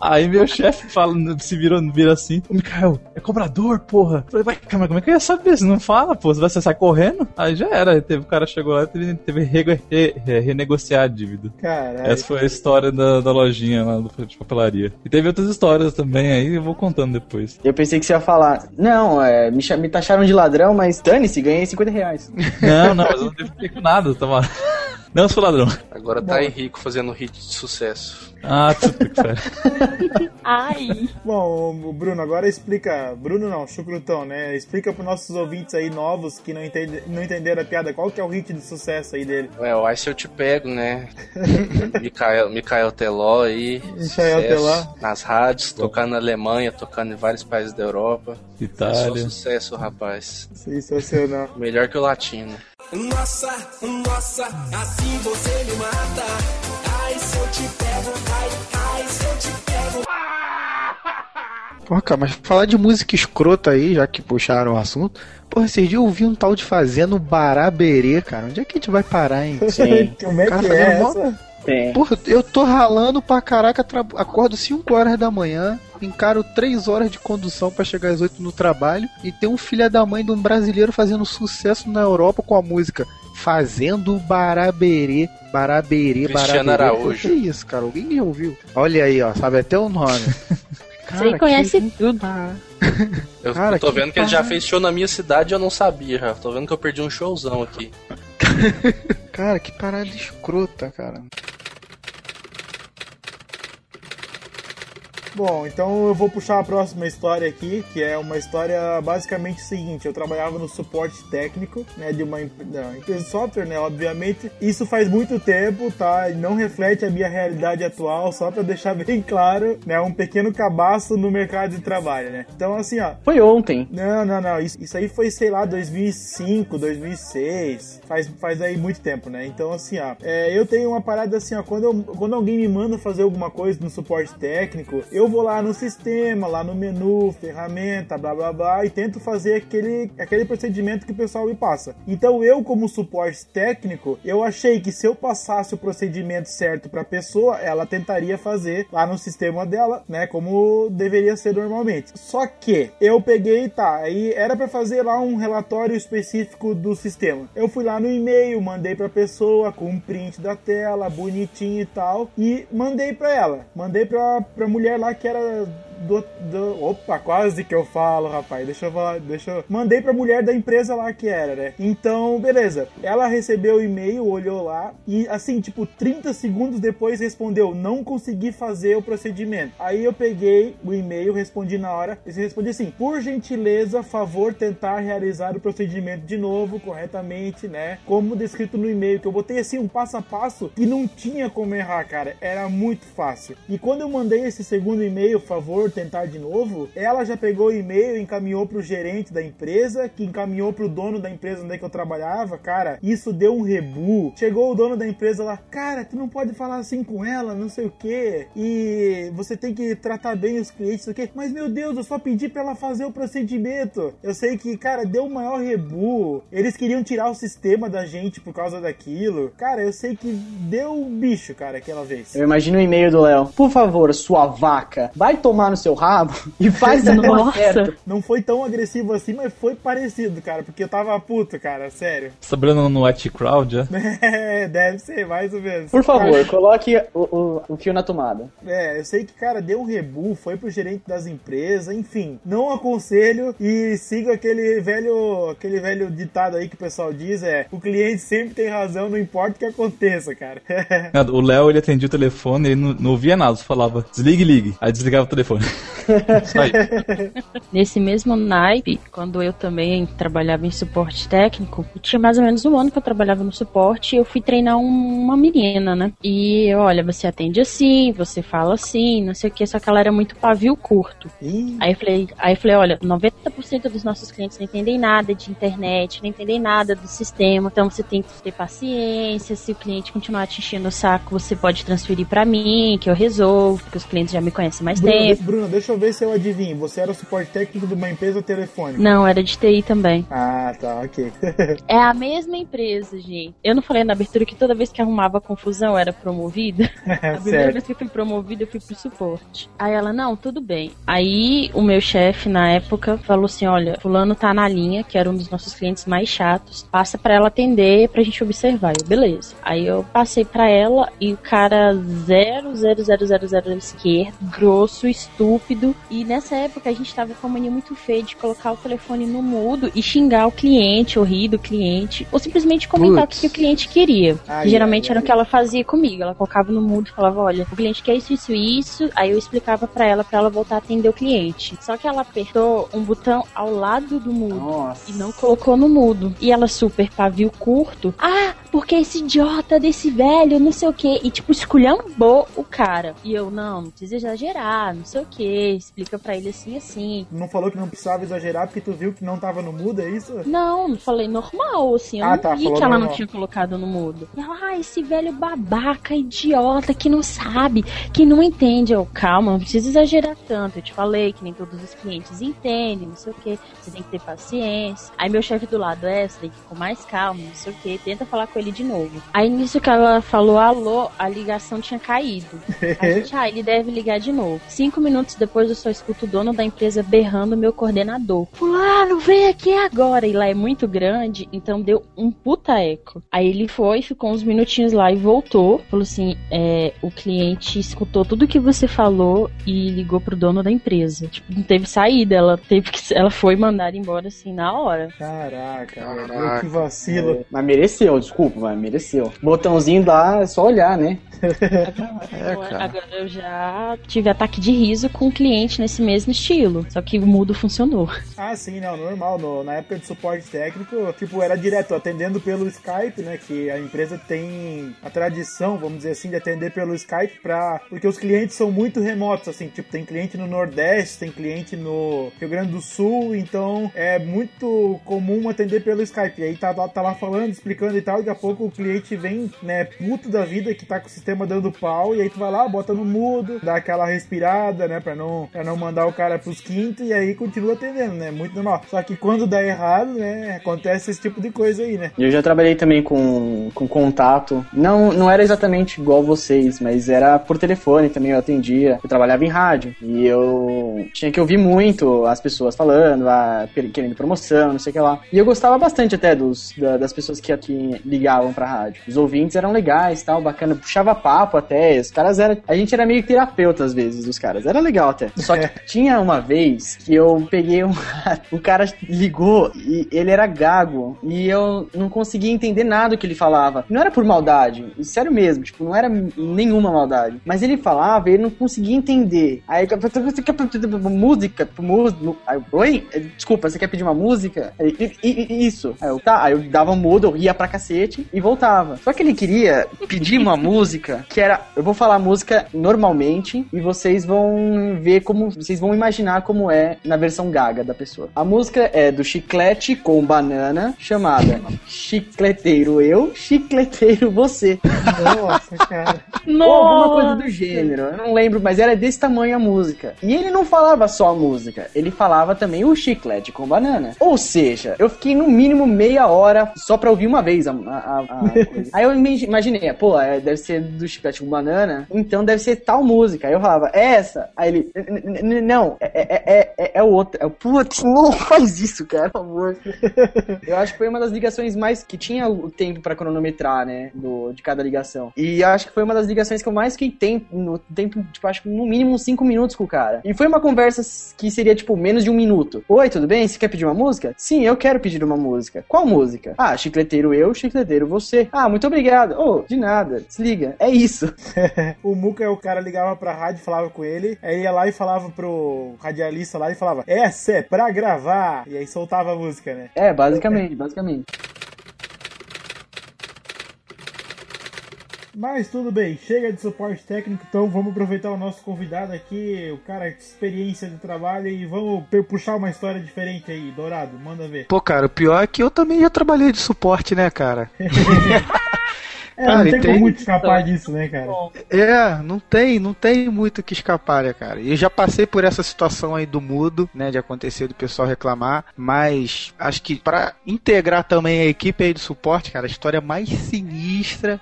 Aí meu chefe fala, se virou, vira assim, ô Mikael, é cobrador, porra. Eu falei, vai, calma, como é que eu ia saber? Você não fala, pô, você sai correndo? Aí já era, teve, o cara chegou lá e teve, teve que re- re- re- renegociar a dívida. Caralho. Essa foi a história da, da lojinha lá do, de papelaria. E teve outras histórias também aí, eu vou contando depois. Eu pensei que você ia falar, não, é, me, me taxaram de ladrão, mas dane-se, ganhei 50 reais. Não, não, mas eu não teve com nada, tava... Não, sou ladrão. Agora tá Henrico fazendo hit de sucesso. Ah, puta que. Ai. Bom, o Bruno, agora explica. Bruno não, Chucrutão, né? Explica pros nossos ouvintes aí novos que não, entende, não entenderam a piada. Qual que é o hit de sucesso aí dele? Ué, o Ice eu te pego, né? Mikael, Mikael Teló aí. Michael sucesso Teló. Nas rádios, tocando na Alemanha, tocando em vários países da Europa. É só Itália. sucesso, rapaz. Sensacional. Melhor que o latino. Nossa, nossa, assim você me mata. Ai, se eu te pego, ai, ai, se eu te pego. Porra, cara, mas falar de música escrota aí, já que puxaram o assunto. Porra, esses dias eu vi um tal de fazendo Baraberê, cara. Onde é que a gente vai parar, hein? Sim. Como é Cara, que é mó- essa? Tem. Porra, eu tô ralando pra caraca, tra... acordo 5 horas da manhã, encaro 3 horas de condução pra chegar às 8 no trabalho e tem um filho da mãe de um brasileiro fazendo sucesso na Europa com a música Fazendo Baraberê, Baraberê, Cristiano Baraberê. Araújo. Que isso, cara? Alguém já ouviu? Olha aí, ó, sabe até o nome. Você aí conhece que... tudo. Eu Cara, tô que vendo que ele já fez show na minha cidade e eu não sabia já. Tô vendo que eu perdi um showzão aqui. Cara, que parada escrota, cara. Bom, então eu vou puxar a próxima história aqui, que é uma história basicamente o seguinte: eu trabalhava no suporte técnico, né, de uma empresa de software, né, obviamente. Isso faz muito tempo, tá? Não reflete a minha realidade atual, só pra deixar bem claro, né, um pequeno cabaço no mercado de trabalho, né. Então, assim, ó, Foi ontem. não, não, não. Isso, isso aí foi, sei lá, 2005, 2006. Faz, faz aí muito tempo, né? Então, assim, ó. é, eu tenho uma parada assim, ó. Quando, eu- quando alguém me manda fazer alguma coisa no suporte técnico, eu vou lá no sistema, lá no menu, ferramenta, blá blá blá, e tento fazer aquele, aquele procedimento que o pessoal me passa. Então, eu, como suporte técnico, eu achei que se eu passasse o procedimento certo pra pessoa, ela tentaria fazer lá no sistema dela, né? Como deveria ser normalmente. Só que eu peguei, tá, aí era pra fazer lá um relatório específico do sistema. Eu fui lá no e-mail, mandei pra pessoa com um print da tela, bonitinho e tal, e mandei pra ela. Mandei pra, pra mulher lá que era do, do- Opa, quase que eu falo, rapaz. Deixa eu falar. Deixa eu. Mandei pra mulher da empresa lá que era, né? Então, beleza. Ela recebeu o e-mail, olhou lá e, assim, tipo, 30 segundos depois respondeu: Não consegui fazer o procedimento. Aí eu peguei o e-mail, respondi na hora. E respondi assim: Por gentileza, favor tentar realizar o procedimento de novo, corretamente, né? Como descrito no e-mail, que eu botei assim um passo a passo e não tinha como errar, cara. Era muito fácil. E quando eu mandei esse segundo e-mail, favor tentar de novo, ela já pegou o e-mail encaminhou pro gerente da empresa, que encaminhou pro dono da empresa onde é que eu trabalhava, cara. Isso deu um rebu. Chegou o dono da empresa lá, cara, tu não pode falar assim com ela, não sei o que. E você tem que tratar bem os clientes, o quê. Mas meu Deus, eu só pedi pra ela fazer o procedimento. Eu sei que, cara, deu o maior rebu. Eles queriam tirar o sistema da gente por causa daquilo. Cara, eu sei que deu um bicho, cara, aquela vez. Eu imagino o e-mail do Léo. Por favor, sua vaca, vai tomar no seu rabo e faz negócio Nossa. certo. Não foi tão agressivo assim, mas foi parecido, cara, porque eu tava puto, cara, sério. Trabalhando no White Crowd, já? É, deve ser, mais ou menos. Por favor, Cara, coloque o, o, o fio na tomada. É, eu sei que, cara, deu um rebu, foi pro gerente das empresas, enfim. Não aconselho e siga aquele velho, aquele velho ditado aí que o pessoal diz, é, o cliente sempre tem razão, não importa o que aconteça, cara. O Léo, ele atendia o telefone, ele não, não ouvia nada, só falava, desligue, ligue. Aí desligava o telefone. Nesse mesmo naipe, quando eu também trabalhava em suporte técnico, tinha mais ou menos um ano que eu trabalhava no suporte e eu fui treinar um- uma menina, né? E olha, você atende assim, você fala assim, não sei o que, só que ela era muito pavio curto. Ih, Aí eu falei, aí eu falei, olha, 90% dos nossos clientes não entendem nada de internet, não entendem nada do sistema, então você tem que ter paciência. Se o cliente continuar te enchendo o saco, você pode transferir pra mim, que eu resolvo, porque os clientes já me conhecem há mais Bruno, tempo. Bruno, deixa eu ver se eu adivinho. Você era o suporte técnico de uma empresa telefônica. Não, era de TI também. Ah, tá, ok. É a mesma empresa, gente. Eu não falei na abertura que toda vez que arrumava confusão era promovida. A primeira vez que eu fui promovida, eu fui pro suporte. Aí ela, não, tudo bem. Aí o meu chefe, na época, falou assim: olha, fulano tá na linha, que era um dos nossos clientes mais chatos. Passa pra ela atender pra gente observar. Eu, beleza. Aí eu passei pra ela e o cara 00000 esquerdo, grosso, estúpido. E nessa época a gente tava com uma mania muito feia de colocar o telefone no mudo e xingar o cliente, ou rir do cliente, ou simplesmente comentar Putz. o que o cliente queria. Ai, Geralmente ai, era ai. o que ela fazia comigo. Ela colocava no mudo e falava: Olha, o cliente quer isso, isso isso. Aí eu explicava pra ela, pra ela voltar a atender o cliente. Só que ela apertou um botão ao lado do mudo. Nossa. E não colocou no mudo. E ela super pavio curto. Ah, porque esse idiota desse velho, não sei o que. E tipo, esculhambou o cara. E eu, não, não precisa exagerar, não sei o que. Explica pra ele assim, assim. Não falou que não precisava exagerar porque tu viu que não tava no mudo, é isso? Não, não falei normal, assim. Eu Ah, não tá, vi que ela normal. não tinha colocado no mudo. E ela, ah, esse velho babaca, idiota, que não sabe, que não entende. Eu, calma, não precisa exagerar tanto. Eu te falei que nem todos os clientes entendem, não sei o que. Você tem que ter paciência. Aí meu chefe do lado, é, você tem que com mais calma, não sei o que. Tenta falar com ele de novo. Aí nisso que ela falou alô, a ligação tinha caído. A gente, ah, ele deve ligar de novo. Cinco minutos depois eu só escuto o dono da empresa berrando o meu coordenador. Fulano, vem aqui agora. E lá é muito grande, então deu um puta eco. Aí ele foi, ficou uns minutinhos lá e voltou. Falou assim: é, o cliente escutou tudo que você falou e ligou pro dono da empresa. Tipo, não teve saída, ela teve que. Ela foi mandada embora assim na hora. Caraca, Caraca. que vacilo. Mas mereceu, desculpa. mas mereceu. Botãozinho lá, é só olhar, né? É, cara. Agora eu já tive ataque de riso com um cliente nesse mesmo estilo. Só que o mudo funcionou. Ah, sim, não, normal. No- na época de suporte técnico, tipo, era direto, atendendo pelo Skype, né? Que a empresa tem a tradição, vamos dizer assim, de atender pelo Skype pra. Porque os clientes são muito remotos, assim, tipo, tem cliente no Nordeste, tem cliente no Rio Grande do Sul, então é muito comum atender pelo Skype. E aí tá, lá- tá lá falando, explicando e tal, daqui a pouco o cliente vem, né, puto da vida que tá com o sistema dando pau, e aí tu vai lá, bota no mudo, dá aquela respirada, né, pra não, pra não mandar o cara pros quintos, e aí continua atendendo, né, muito normal. Só que quando dá errado, né, acontece esse tipo de coisa aí, né. Eu já trabalhei também com, com contato. Não, não era exatamente igual vocês, mas era por telefone também, eu atendia. Eu trabalhava em rádio e eu tinha que ouvir muito as pessoas falando, ah, per- querendo promoção, não sei o que lá. E eu gostava bastante até dos, da- das pessoas que, que ligavam pra rádio. Os ouvintes eram legais, tal, bacana, puxava papo até. Os caras eram. A gente era meio terapeuta às vezes, dos caras. Era legal até. Só que tinha uma vez que eu peguei um. o cara ligou e ele era gago. E eu não conseguia entender nada do que ele falava. Não era por maldade. Sério mesmo, tipo, não era nenhuma maldade. Mas ele falava e ele não conseguia entender. Aí música, música. Aí, eu, Oi? Desculpa, você quer pedir uma música? Aí, "I- i- i- Isso. Aí eu, tá, aí eu dava um mudo, eu ria pra cacete e voltava. Só que ele queria pedir uma música que era. Eu vou falar a música normalmente e vocês vão ver como. Vocês vão imaginar como é na versão gaga da pessoa. A música é do Chiclete com Banana, chamada Chicleteiro Eu, Chicleteiro Você. Nossa, cara. Ou alguma coisa do gênero, eu não lembro, mas era desse tamanho a música. E ele não falava só a música, ele falava também o chiclete com banana. Ou seja, eu fiquei no mínimo meia hora só pra ouvir uma vez a, a- a- coisa. Aí eu imagi- imaginei, pô, é, deve ser do chiclete com banana, então deve ser tal música. Aí eu falava, é essa? Aí ele, "N- n- n- não, é, é, é, é, é outra. Eu, Putz, não faz isso, cara, por favor. Eu acho que foi uma das ligações mais que tinha o tempo pra cronometrar, né? Do, de cada ligação. E acho que foi uma das ligações que eu mais fiquei tempo, no tempo, tipo, acho que no mínimo uns 5 minutos com o cara. E foi uma conversa que seria, tipo, menos de um minuto. Oi, tudo bem? Você quer pedir uma música? Sim, eu quero pedir uma música. Qual música? Ah, chicleteiro eu, chicleteiro você. Ah, muito obrigado. Oh, de nada. Desliga. É isso. O Muca, o cara ligava pra rádio, falava com ele, aí ia lá e falava pro radialista lá e falava, essa é pra gravar. E aí soltava a música, né? É, basicamente, basicamente. Mas tudo bem, chega de suporte técnico, então vamos aproveitar o nosso convidado aqui, o cara de experiência de trabalho, e vamos puxar uma história diferente aí, Dourado, manda ver. Pô, cara, o pior é que eu também já trabalhei de suporte, né, cara? É, Cara, não tem e tem- como muito escapar disso, né, cara? É, não tem, não tem muito o que escapar, né, cara? Eu já passei por essa situação aí do mudo, né, de acontecer do pessoal reclamar, mas acho que pra integrar também a equipe aí de suporte, cara, a história mais sinistra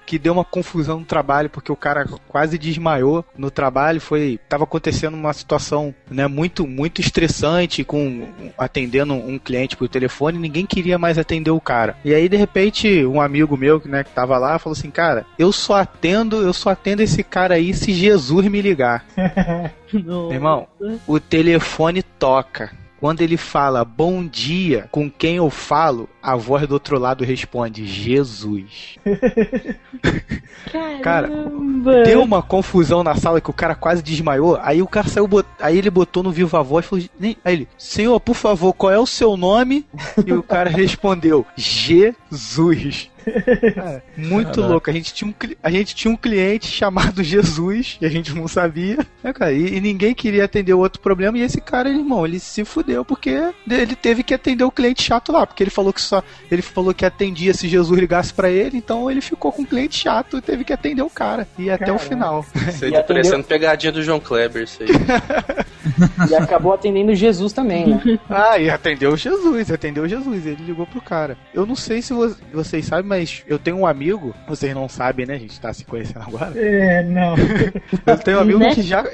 que deu uma confusão no trabalho, porque o cara quase desmaiou no trabalho, foi, tava acontecendo uma situação, né, muito, muito estressante com atendendo um cliente por telefone, ninguém queria mais atender o cara. E aí, de repente, um amigo meu, né, que tava lá, falou assim, cara, eu só atendo, eu só atendo esse cara aí se Jesus me ligar. Irmão, o telefone toca. Quando ele fala bom dia, com quem eu falo, a voz do outro lado responde Jesus. Cara. Deu uma confusão na sala que o cara quase desmaiou. Aí o cara saiu, bot... aí ele botou no viva voz e falou: aí ele, Senhor, por favor, qual é o seu nome? E o cara respondeu: Jesus. Cara, muito Caraca. louco. A gente, tinha um, a gente tinha um cliente chamado Jesus e a gente não sabia. né, cara? E, e ninguém queria atender o outro problema. E esse cara, irmão, ele se fudeu porque ele teve que atender o cliente chato lá. Porque ele falou que só. Ele falou que atendia se Jesus ligasse pra ele. Então ele ficou com um cliente chato e teve que atender o cara. E até o final. Isso aí tá parecendo pegadinha do João Kleber, isso aí. E acabou atendendo Jesus também, né? Ah, e atendeu Jesus, atendeu Jesus, ele ligou pro cara. Eu não sei se vo- vocês sabem, mas eu tenho um amigo, vocês não sabem, né? A gente tá se conhecendo agora. É, não. Eu tenho um amigo Né? que já.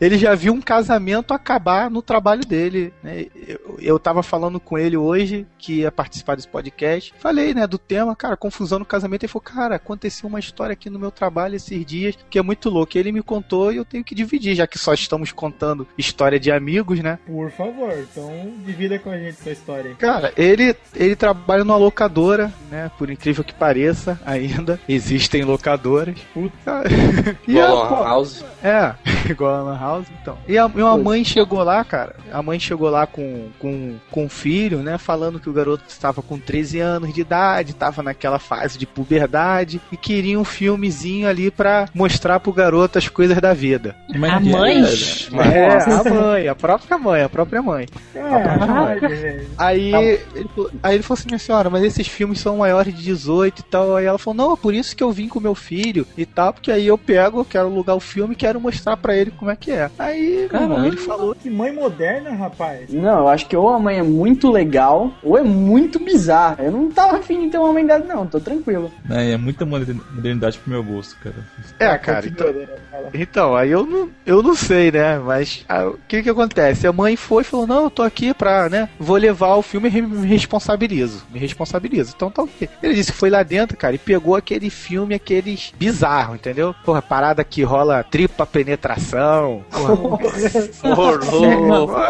Ele já viu um casamento acabar no trabalho dele. Né? Eu, eu tava falando com ele hoje que ia participar desse podcast. Falei, né, do tema, cara, confusão no casamento. Ele falou, cara, aconteceu uma história aqui no meu trabalho esses dias que é muito louco. Ele me contou e eu tenho que dividir, já que só estamos contando história de amigos, né? Por favor, então divida com a gente essa história aí. Cara, ele, ele trabalha numa locadora, né? Por incrível incrível que pareça, ainda existem locadoras. Puta. e Igual a, pô, a House. é, igual a Lan House, então. E, a, e uma mãe chegou lá, cara. A mãe chegou lá com, com, com o filho, né? Falando que o garoto estava com 13 anos de idade, estava naquela fase de puberdade e queria um filmezinho ali pra mostrar pro garoto as coisas da vida. Como é A que mãe? É, É, a mãe, a própria mãe, a própria mãe. Caralho, velho. Aí, ele, falou- aí ele falou assim, minha senhora, mas esses filmes são maiores de 18 e tal. Aí ela falou, não, é por isso que eu vim com meu filho e tal, porque aí eu pego, eu quero alugar o filme e quero mostrar pra ele como é que é. Aí, Caramba. ele falou, Que mãe moderna, rapaz. Não, eu acho que ou a mãe é muito legal, ou é muito bizarra. Eu não tava afim de ter uma mãe dessa, não, tô tranquilo. né, é muita moder- modernidade pro meu gosto, cara. é, cara, então, fala. Então, aí eu não, eu não sei, né? Mas ah, o que que acontece? A mãe foi e falou: Não, eu tô aqui pra, né? Vou levar o filme e me responsabilizo. Me responsabilizo. Então tá ok. Ele disse que foi lá dentro, cara, e pegou aquele filme, aqueles bizarro, entendeu? Porra, parada que rola tripla penetração. Porra.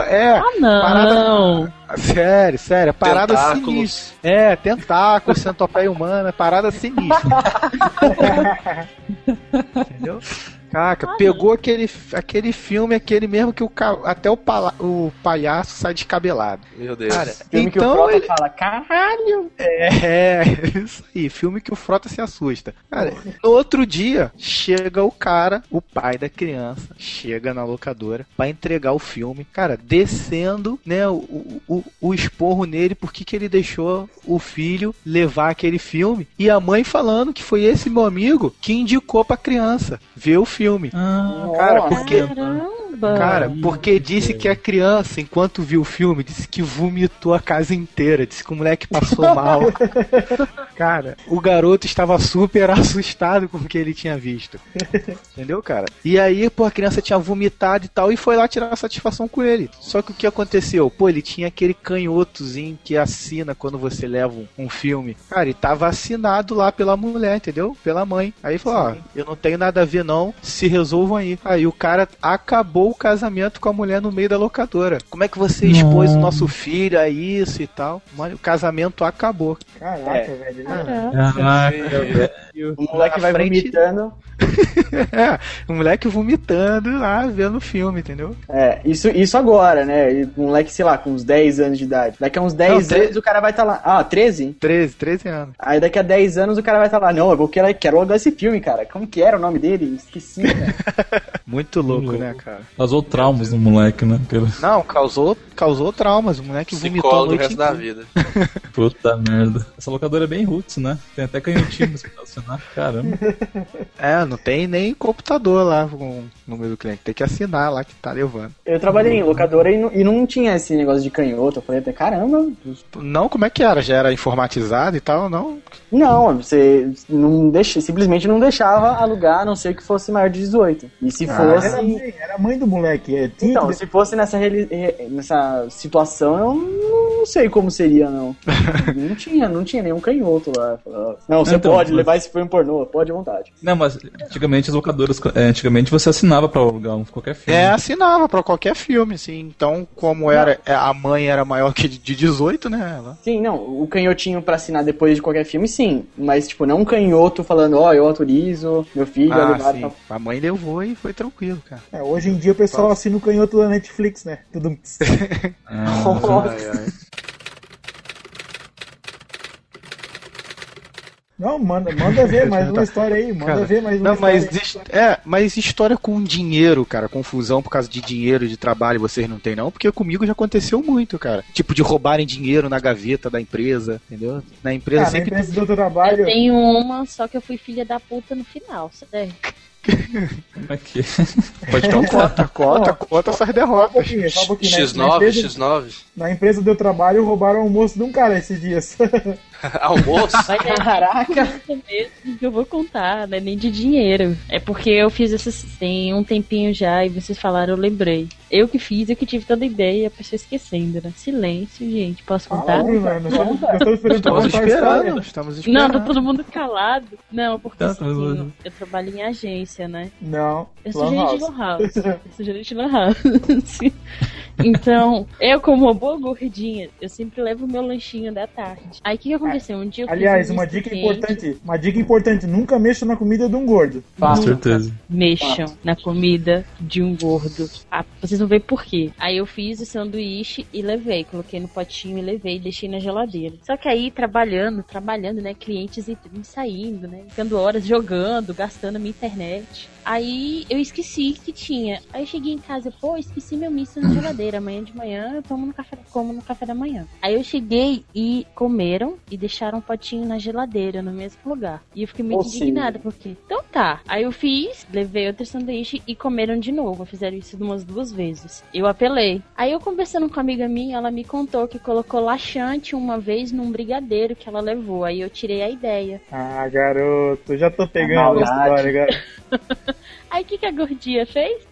é, Ah, não. sério, sério, parada Tentáculos. sinistra. É, tentáculos, centopeia humana, parada sinistra. Entendeu? Caraca, pegou aquele, aquele filme, aquele mesmo que o, até o, pala- o palhaço sai descabelado. Meu Deus. Cara, Filme que o então Frota ele. fala, caralho. É, isso aí, filme que o Frota se assusta. Cara, no outro dia, chega o cara, o pai da criança, chega na locadora pra entregar o filme. Cara, descendo, né, o, o, o esporro nele, porque que ele deixou o filho levar aquele filme. E a mãe falando que foi esse meu amigo que indicou pra criança ver o filme. Ah, Cara, porque Caramba. Cara, porque disse que a criança, enquanto viu o filme, disse que vomitou a casa inteira. Disse que o moleque passou mal. cara, o garoto estava super assustado com o que ele tinha visto. Entendeu, cara? E aí, pô, a criança tinha vomitado e tal, e foi lá tirar satisfação com ele. Só que o que aconteceu? Pô, ele tinha aquele canhotozinho que assina quando você leva um, um filme. Cara, e tava assinado lá pela mulher, entendeu? Pela mãe. Aí falou, ó, eu não tenho nada a ver não, se resolvam aí. Aí o cara acabou o casamento com a mulher no meio da locadora. Como é que você expôs o nosso filho a isso e tal? Mano, o casamento acabou. Caraca, É. velho. Caraca. Caraca, velho. O moleque vai frente- vomitando. é, o moleque vomitando lá, vendo o filme, entendeu? É, isso, isso agora, né? O moleque, sei lá, com uns 10 anos de idade. Daqui a uns 10 Não, anos tre- o cara vai estar lá. Ah, 13? 13, 13 anos. Aí daqui a 10 anos o cara vai estar lá. Não, eu vou quero, quero alugar esse filme, cara. Como que era o nome dele? Esqueci, cara. Muito louco, louco. né, cara? Causou traumas no moleque, né? Não, causou, causou traumas. O moleque vomitou a Psicólogo o noite resto da vida. Puta merda. Essa locadora é bem roots, né? Tem até canhotinho pra assinar. Caramba. É, não tem nem computador lá com o número do cliente. Tem que assinar lá que tá levando. Eu trabalhei em locadora e não, e não tinha esse negócio de canhoto. Eu falei até, caramba. Não, como é que era? Já era informatizado e tal? Não. Não, você não deixa, simplesmente não deixava alugar, a não ser que fosse maior de 18. E se Ah, fosse. Era era a mãe do moleque. é, tinha Então, que- se fosse nessa, nessa situação, eu não sei como seria, não. não tinha, não tinha nenhum canhoto lá. Não, você Então, pode mas- levar esse filme pornô, pode à vontade. Não, mas antigamente as locadoras. é, antigamente você assinava pra alugar um, qualquer filme. É, assinava pra qualquer filme, assim. Então, como era é, a mãe era maior que de 18, né? Ela... Sim, não, o canhotinho pra assinar depois de qualquer filme, sim. Mas, tipo, não um canhoto falando, ó, eu autorizo, meu filho, Ah, alugar sim. tal. A mãe levou e foi tranquilo, cara. É, hoje em dia pessoal assina o canhoto da Netflix, né? Tudo... Ah, Ai, ai. Não, manda, manda ver mais uma história aí. Manda Cara, ver mais uma Não, história mas, aí. his- é, mas história com dinheiro, cara, confusão por causa de dinheiro, de trabalho, vocês não tem não? Porque comigo já aconteceu muito, cara. Tipo de roubarem dinheiro na gaveta da empresa, entendeu? Na empresa na sempre empresa do trabalho. Eu tenho uma, só que eu fui filha da puta no final, sério. Como é que. Pode Então um derrotas. só um pouquinho. Na- na, X9, empresa, X9. na empresa do trabalho roubaram o almoço de um cara esses dias. Almoço? Mas é Caraca! mesmo que eu vou contar, não é nem de dinheiro. É porque eu fiz essas. Tem um tempinho já e vocês falaram, eu lembrei. Eu que fiz, eu que tive toda a ideia e a pessoa esquecendo, né? Silêncio, gente. Posso contar? Nós estamos nós estamos esperando Estamos esperando, Não, tá todo mundo calado. Não, porque Tá, assim, mas- eu trabalho em agência né? Não. Eu sou gerente de House. lan house. Eu sou gerente de lan house. Então, eu como uma boa gordinha, eu sempre levo o meu lanchinho da tarde. Aí o que, que aconteceu? Um dia Aliás, um uma dica quente. importante. Uma dica importante, nunca mexa na comida de um gordo. Com certeza. mexam na comida de um gordo. Ah, vocês vão ver por quê. Aí eu fiz o sanduíche e levei, coloquei no potinho e levei, deixei na geladeira. Só que aí trabalhando, trabalhando, né, clientes entrando e saindo, né, ficando horas jogando, gastando a minha internet. Aí eu esqueci que tinha. Aí eu cheguei em casa, pô, esqueci meu misto na geladeira. Amanhã de manhã eu tomo no café, como no café da manhã. Aí eu cheguei e comeram e deixaram um potinho na geladeira, no mesmo lugar. E eu fiquei muito seja- indignada, porque. Então tá. Aí eu fiz, levei outro sanduíche e comeram de novo. Fizeram isso umas duas vezes. Eu apelei. Aí eu conversando com uma amiga minha, ela me contou que colocou laxante uma vez num brigadeiro que ela levou. Aí eu tirei a ideia. Ah, garoto, já tô pegando a maldade. história, garoto. Aí o que, que a gordinha fez?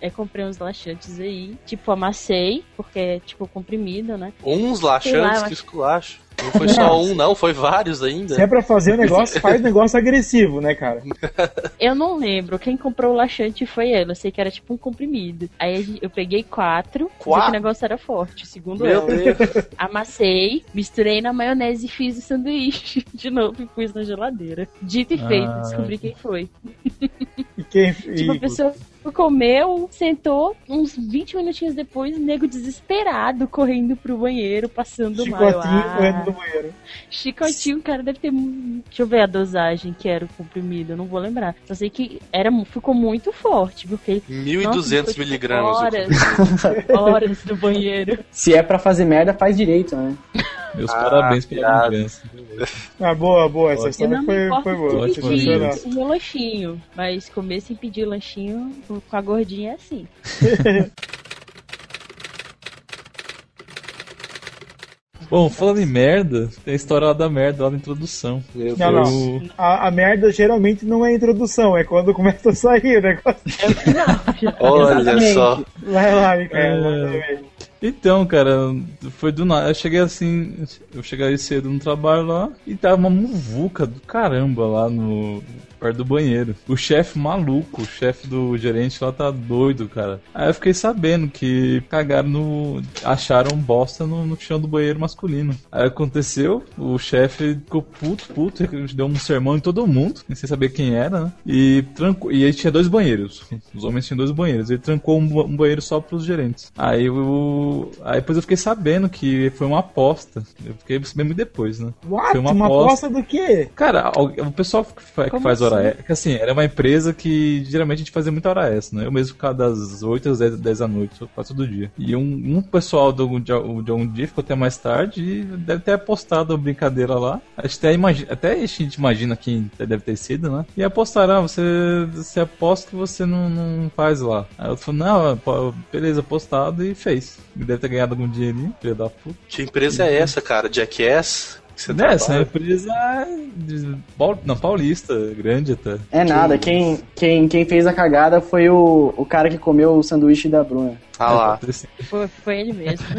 É, comprei uns laxantes aí, tipo, amassei, porque é tipo comprimido, né? Uns lá, laxantes, eu que acho- esculacho. Não foi só um, não, foi vários ainda. Se é pra fazer o negócio, faz negócio agressivo, né, cara? Eu não lembro, quem comprou o laxante foi ela, eu sei que era tipo um comprimido. Aí eu peguei quatro, Quatro? que o negócio era forte, segundo Meu ela. Deus. Amassei, misturei na maionese e fiz o sanduíche de novo e pus na geladeira. Dito e feito, Ah. descobri quem foi. E quem. Tipo, a pessoa comeu, sentou, uns 20 minutinhos depois, o nego desesperado, correndo pro banheiro, passando mal. Chicotinho ah, correndo do banheiro. Chicotinho, o cara deve ter. Deixa eu ver a dosagem que era o comprimido, eu não vou lembrar. Só sei que era, ficou muito forte, porque. 1.200 miligramas. o Horas, horas no banheiro. Se é pra fazer merda, faz direito, né? Meus Ah, parabéns pela vingança. Ah, boa, boa. Essa história foi, foi boa. Ótimo, meu lanchinho, mas comer sem pedir lanchinho com a gordinha é assim. Bom, falando em merda, tem a história lá da merda, lá na introdução. Meu Não, não. A, a merda geralmente não é introdução, é quando começa a sair o negócio. Olha só. Vai lá, Micael. É. Então, cara, foi do nada. Eu cheguei assim, eu cheguei cedo no trabalho lá e tava uma muvuca do caramba lá no perto do banheiro. O chefe maluco, o chefe do gerente lá tá doido, cara. Aí eu fiquei sabendo que cagaram no. acharam bosta no, no chão do banheiro masculino. Aí aconteceu, o chefe ficou puto, puto, deu um sermão em todo mundo, sem saber quem era, né? E trancou. E aí tinha dois banheiros. Os homens tinham dois banheiros. Ele trancou um, um banheiro só pros gerentes. Aí o. Aí depois eu fiquei sabendo que foi uma aposta. Eu fiquei sabendo depois, né? What? Foi Uma, uma aposta do quê? Cara, o pessoal que Como faz hora assim? extra, que assim, era uma empresa que geralmente a gente fazia muita hora extra, né? Eu mesmo ficava das 8 às 10, 10 da noite, quase todo dia. E um, um pessoal do, de, de um dia ficou até mais tarde e deve ter apostado a brincadeira lá. A gente até, imagina, até a gente imagina quem deve ter sido, né? E apostaram, ah, você, você aposta que você não, não faz lá. Aí eu falei, não, beleza, apostado e fez. Deve ter ganhado algum dinheirinho, filho da puta. Que empresa é essa, cara? Jackass? Que você é trabalha? uma empresa de, Paul- não, paulista, grande até. É nada, quem, quem, quem fez a cagada foi o, o cara que comeu o sanduíche da Bruna. Ah lá. Sido. Foi, foi ele mesmo.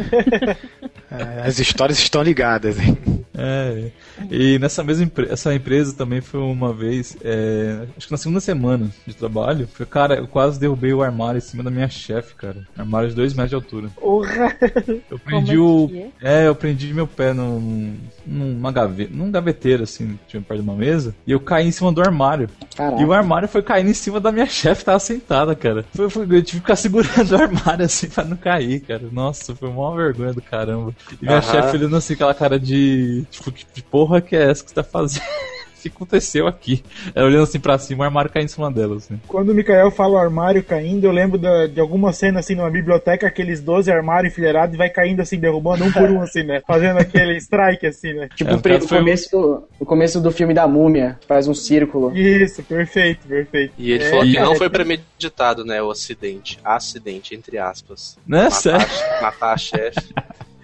É, As histórias estão ligadas, hein? É, e nessa mesma empre essa empresa também foi uma vez, é, acho que na segunda semana de trabalho, foi, cara, eu quase derrubei o armário em cima da minha chefe, cara. Armário de 2 metros de altura. Porra! Eu prendi Como o. é é? É, eu prendi meu pé num, numa gaveta, num gaveteiro, assim, tinha perto de uma mesa, e eu caí em cima do armário. Caraca. E o armário foi caindo em cima da minha chefe, tava sentada, cara. Foi, foi- eu tive que ficar segurando o armário assim pra não cair, cara. Nossa, foi uma vergonha do caramba. E minha chefe olhando assim, aquela cara de. Tipo, que porra que é essa que você tá fazendo? O que aconteceu aqui? Ela olhando assim pra cima, o armário caindo em cima dela, assim. Quando o Mikael fala o armário caindo, eu lembro da- de alguma cena assim numa biblioteca, aqueles 12 armários enfileirados e vai caindo assim, derrubando um por um, assim, né? Fazendo aquele strike assim, né? Tipo É, o, no pre- o um- começo do, o começo do filme da múmia, faz um círculo. Isso, perfeito, perfeito. E ele É, falou que não foi premeditado, né? O acidente. Acidente, entre aspas. Né, Matar, matar a chefe.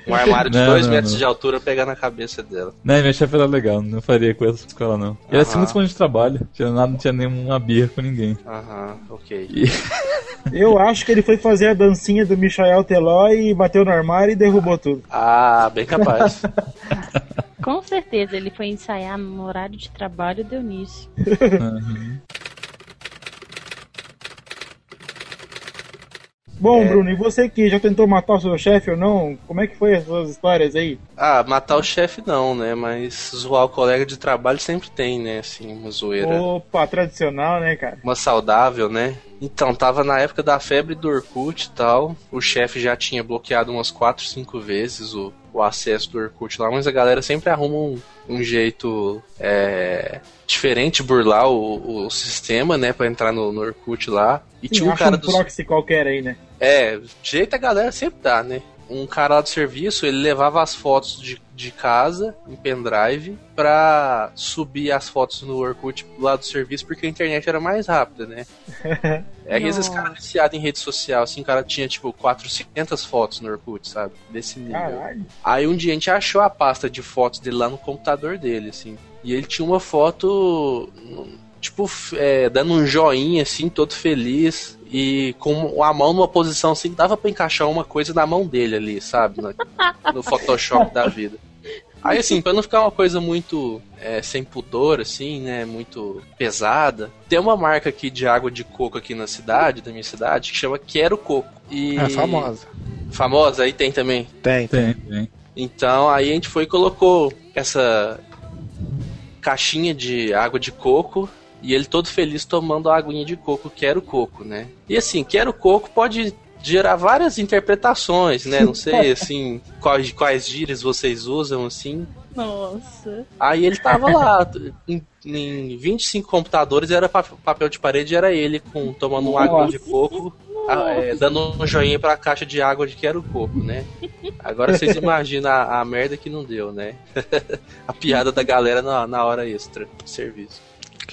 Um armário de Não, 2 não, metros não. de altura pegar na cabeça dela. Né, minha chefe era legal, não faria coisa com ela não. E era segunda semana de trabalho, tinha nada, não tinha nenhuma birra com ninguém. Aham, ok. E, Eu acho que ele foi fazer a dancinha do Michael Teló e bateu no armário e derrubou tudo. Ah, bem capaz. Com certeza, ele foi ensaiar no horário de trabalho e deu nisso. Bom, É. Bruno, e você que já tentou matar o seu chefe ou não? Como é que foi as suas histórias aí? Ah, matar o chefe não, né? Mas zoar o colega de trabalho sempre tem, né? Assim, uma zoeira. Opa, tradicional, né, cara? Uma saudável, né? Então, tava na época da febre do Orkut e tal. O chefe já tinha bloqueado umas 4, 5 vezes o, o acesso do Orkut lá, mas a galera sempre arruma um, um jeito é, diferente de burlar o, o sistema, né? Pra entrar no, no Orkut lá. E Sim, tinha um cara um do. proxy qualquer aí, né? É, jeito a galera sempre dá, né? Um cara lá do serviço, ele levava as fotos de, de casa em pendrive pra subir as fotos no Orkut lá do serviço, porque a internet era mais rápida, né? É que esses caras viciados em rede social, assim, o cara tinha tipo 400 fotos no Orkut, sabe? Desse nível. Caralho. Aí um dia a gente achou a pasta de fotos dele lá no computador dele, assim. E ele tinha uma foto, tipo, é, dando um joinha, assim, todo feliz. E com a mão numa posição assim que dava pra encaixar uma coisa na mão dele ali, sabe? No, no Photoshop da vida. Aí, assim, pra não ficar uma coisa muito é, sem pudor, assim, né? Muito pesada, tem uma marca aqui de água de coco aqui na cidade, da minha cidade, que chama Quero Coco. E... É famosa. Famosa? Aí tem também. Tem. Tem, tem. Então aí a gente foi e colocou essa caixinha de água de coco e ele todo feliz tomando a aguinha de coco, quero coco, né? E assim, quero coco pode gerar várias interpretações, né? Não sei assim, quais, quais gírias vocês usam assim. Nossa. Aí ele tava lá, em, em 25 computadores, era pa- papel de parede, era ele com tomando um água de coco, a- é, dando um joinha pra caixa de água de quero coco, né? Agora vocês imaginam a, a merda que não deu, né? a piada da galera na, na hora extra do serviço.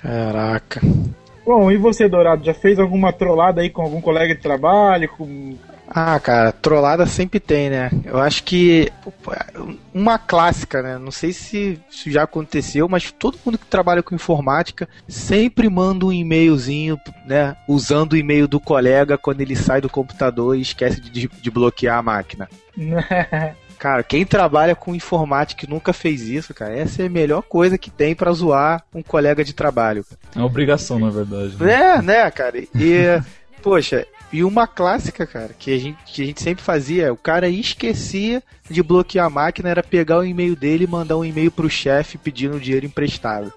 Caraca. Bom, e você, Dourado, já fez alguma trollada aí com algum colega de trabalho? Com... Ah, cara, trollada sempre tem, né? Eu acho que uma clássica, né? Não sei se isso já aconteceu, mas todo mundo que trabalha com informática sempre manda um e-mailzinho, né? Usando o e-mail do colega quando ele sai do computador e esquece de, de bloquear a máquina. Cara, quem trabalha com informática e nunca fez isso, cara, essa é a melhor coisa que tem pra zoar um colega de trabalho. É uma obrigação, na verdade. né? É, né, cara? E, poxa, e uma clássica, cara, que a gente, que a gente sempre fazia, o cara esquecia de bloquear a máquina, era pegar o e-mail dele e mandar um e-mail pro chefe pedindo dinheiro emprestado.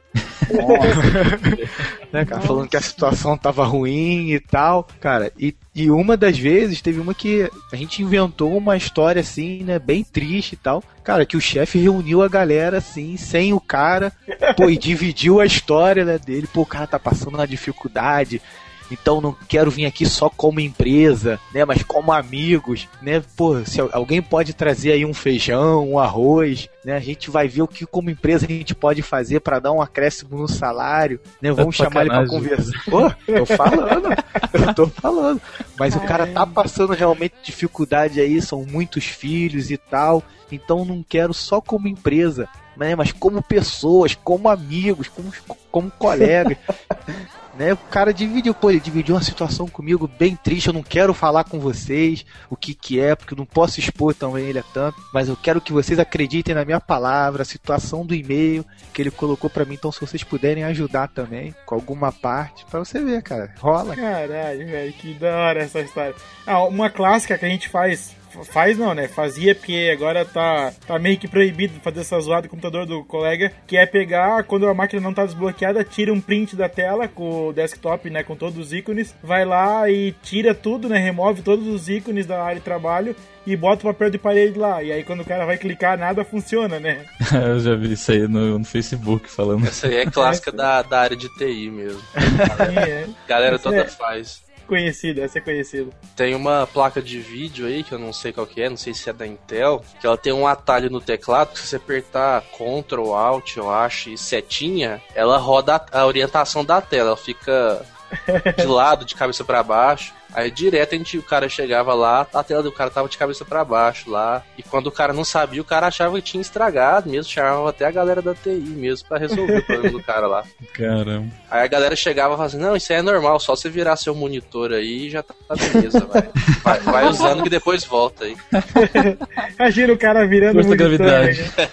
né, cara, falando que a situação tava ruim e tal. Cara, e, e uma das vezes teve uma que a gente inventou uma história assim, né, bem triste e tal. Cara, que o chefe reuniu a galera assim, sem o cara, pô, e dividiu a história né, dele. Pô, o cara tá passando uma dificuldade. Então não quero vir aqui só como empresa, né, mas como amigos, né? Pô, se al- alguém pode trazer aí um feijão, um arroz, né? A gente vai ver o que como empresa a gente pode fazer para dar um acréscimo no salário, né? Vamos Tá chamar ele para sacanagem. conversar. Pô, tô falando. eu tô falando. Mas o cara tá passando realmente dificuldade aí, são muitos filhos e tal. Então não quero só como empresa, né? Mas como pessoas, como amigos, como, como colegas. né? O cara dividiu, pô, ele dividiu uma situação comigo bem triste, eu não quero falar com vocês o que que é, porque eu não posso expor também ele a tanto, mas eu quero que vocês acreditem na minha palavra, a situação do e-mail que ele colocou pra mim, então se vocês puderem ajudar também com alguma parte, pra você ver, cara, rola. Caralho, velho, que da hora essa história. Ah, uma clássica que a gente faz. Faz não, né? Fazia porque agora tá, tá meio que proibido fazer essa zoada do computador do colega, que é pegar, quando a máquina não tá desbloqueada, tira um print da tela com o desktop, né? Com todos os ícones, vai lá e tira tudo, né? Remove todos os ícones da área de trabalho e bota o papel de parede lá. E aí quando o cara vai clicar, nada funciona, né? Eu já vi isso aí no, no Facebook falando. Essa aí é clássica da, da área de TI mesmo. É, Galera toda é- faz. Conhecido, essa é conhecida. Tem uma placa de vídeo aí, que eu não sei qual que é, não sei se é da Intel, que ela tem um atalho no teclado, que se você apertar Ctrl, Alt, eu acho, e setinha, ela roda a, a orientação da tela, ela fica de lado, de cabeça pra baixo. Aí direto a gente, o cara chegava lá, a tela do cara tava de cabeça pra baixo lá. E quando o cara não sabia, o cara achava que tinha estragado mesmo, chamava até a galera da TI mesmo pra resolver o problema do cara lá. Caramba. Aí a galera chegava e falava assim, não, isso aí é normal, só você virar seu monitor aí e já tá beleza, vai. vai. vai usando que depois volta aí. Imagina o cara virando monitor, gravidade. né?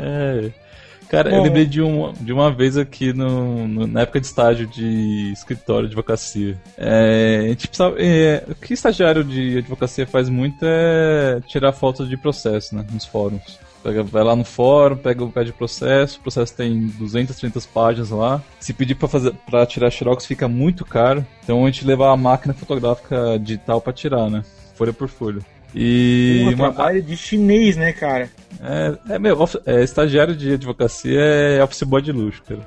É. Cara, eu Bom. lembrei de, um, de uma vez aqui no, no- na época de estágio de escritório de advocacia. É, a gente precisava, é, o que estagiário de advocacia faz muito é tirar fotos de processo, né? Nos fóruns. Pega, vai lá no fórum, pega o pé de processo, o processo tem 200, 300 páginas lá. Se pedir pra, fazer, pra tirar xerox fica muito caro, então a gente leva a máquina fotográfica digital pra tirar, né? Folha por folha. E Um uma- trabalho de chinês, né, cara? é, é meu, é, estagiário de advocacia é office boy de luxo, cara.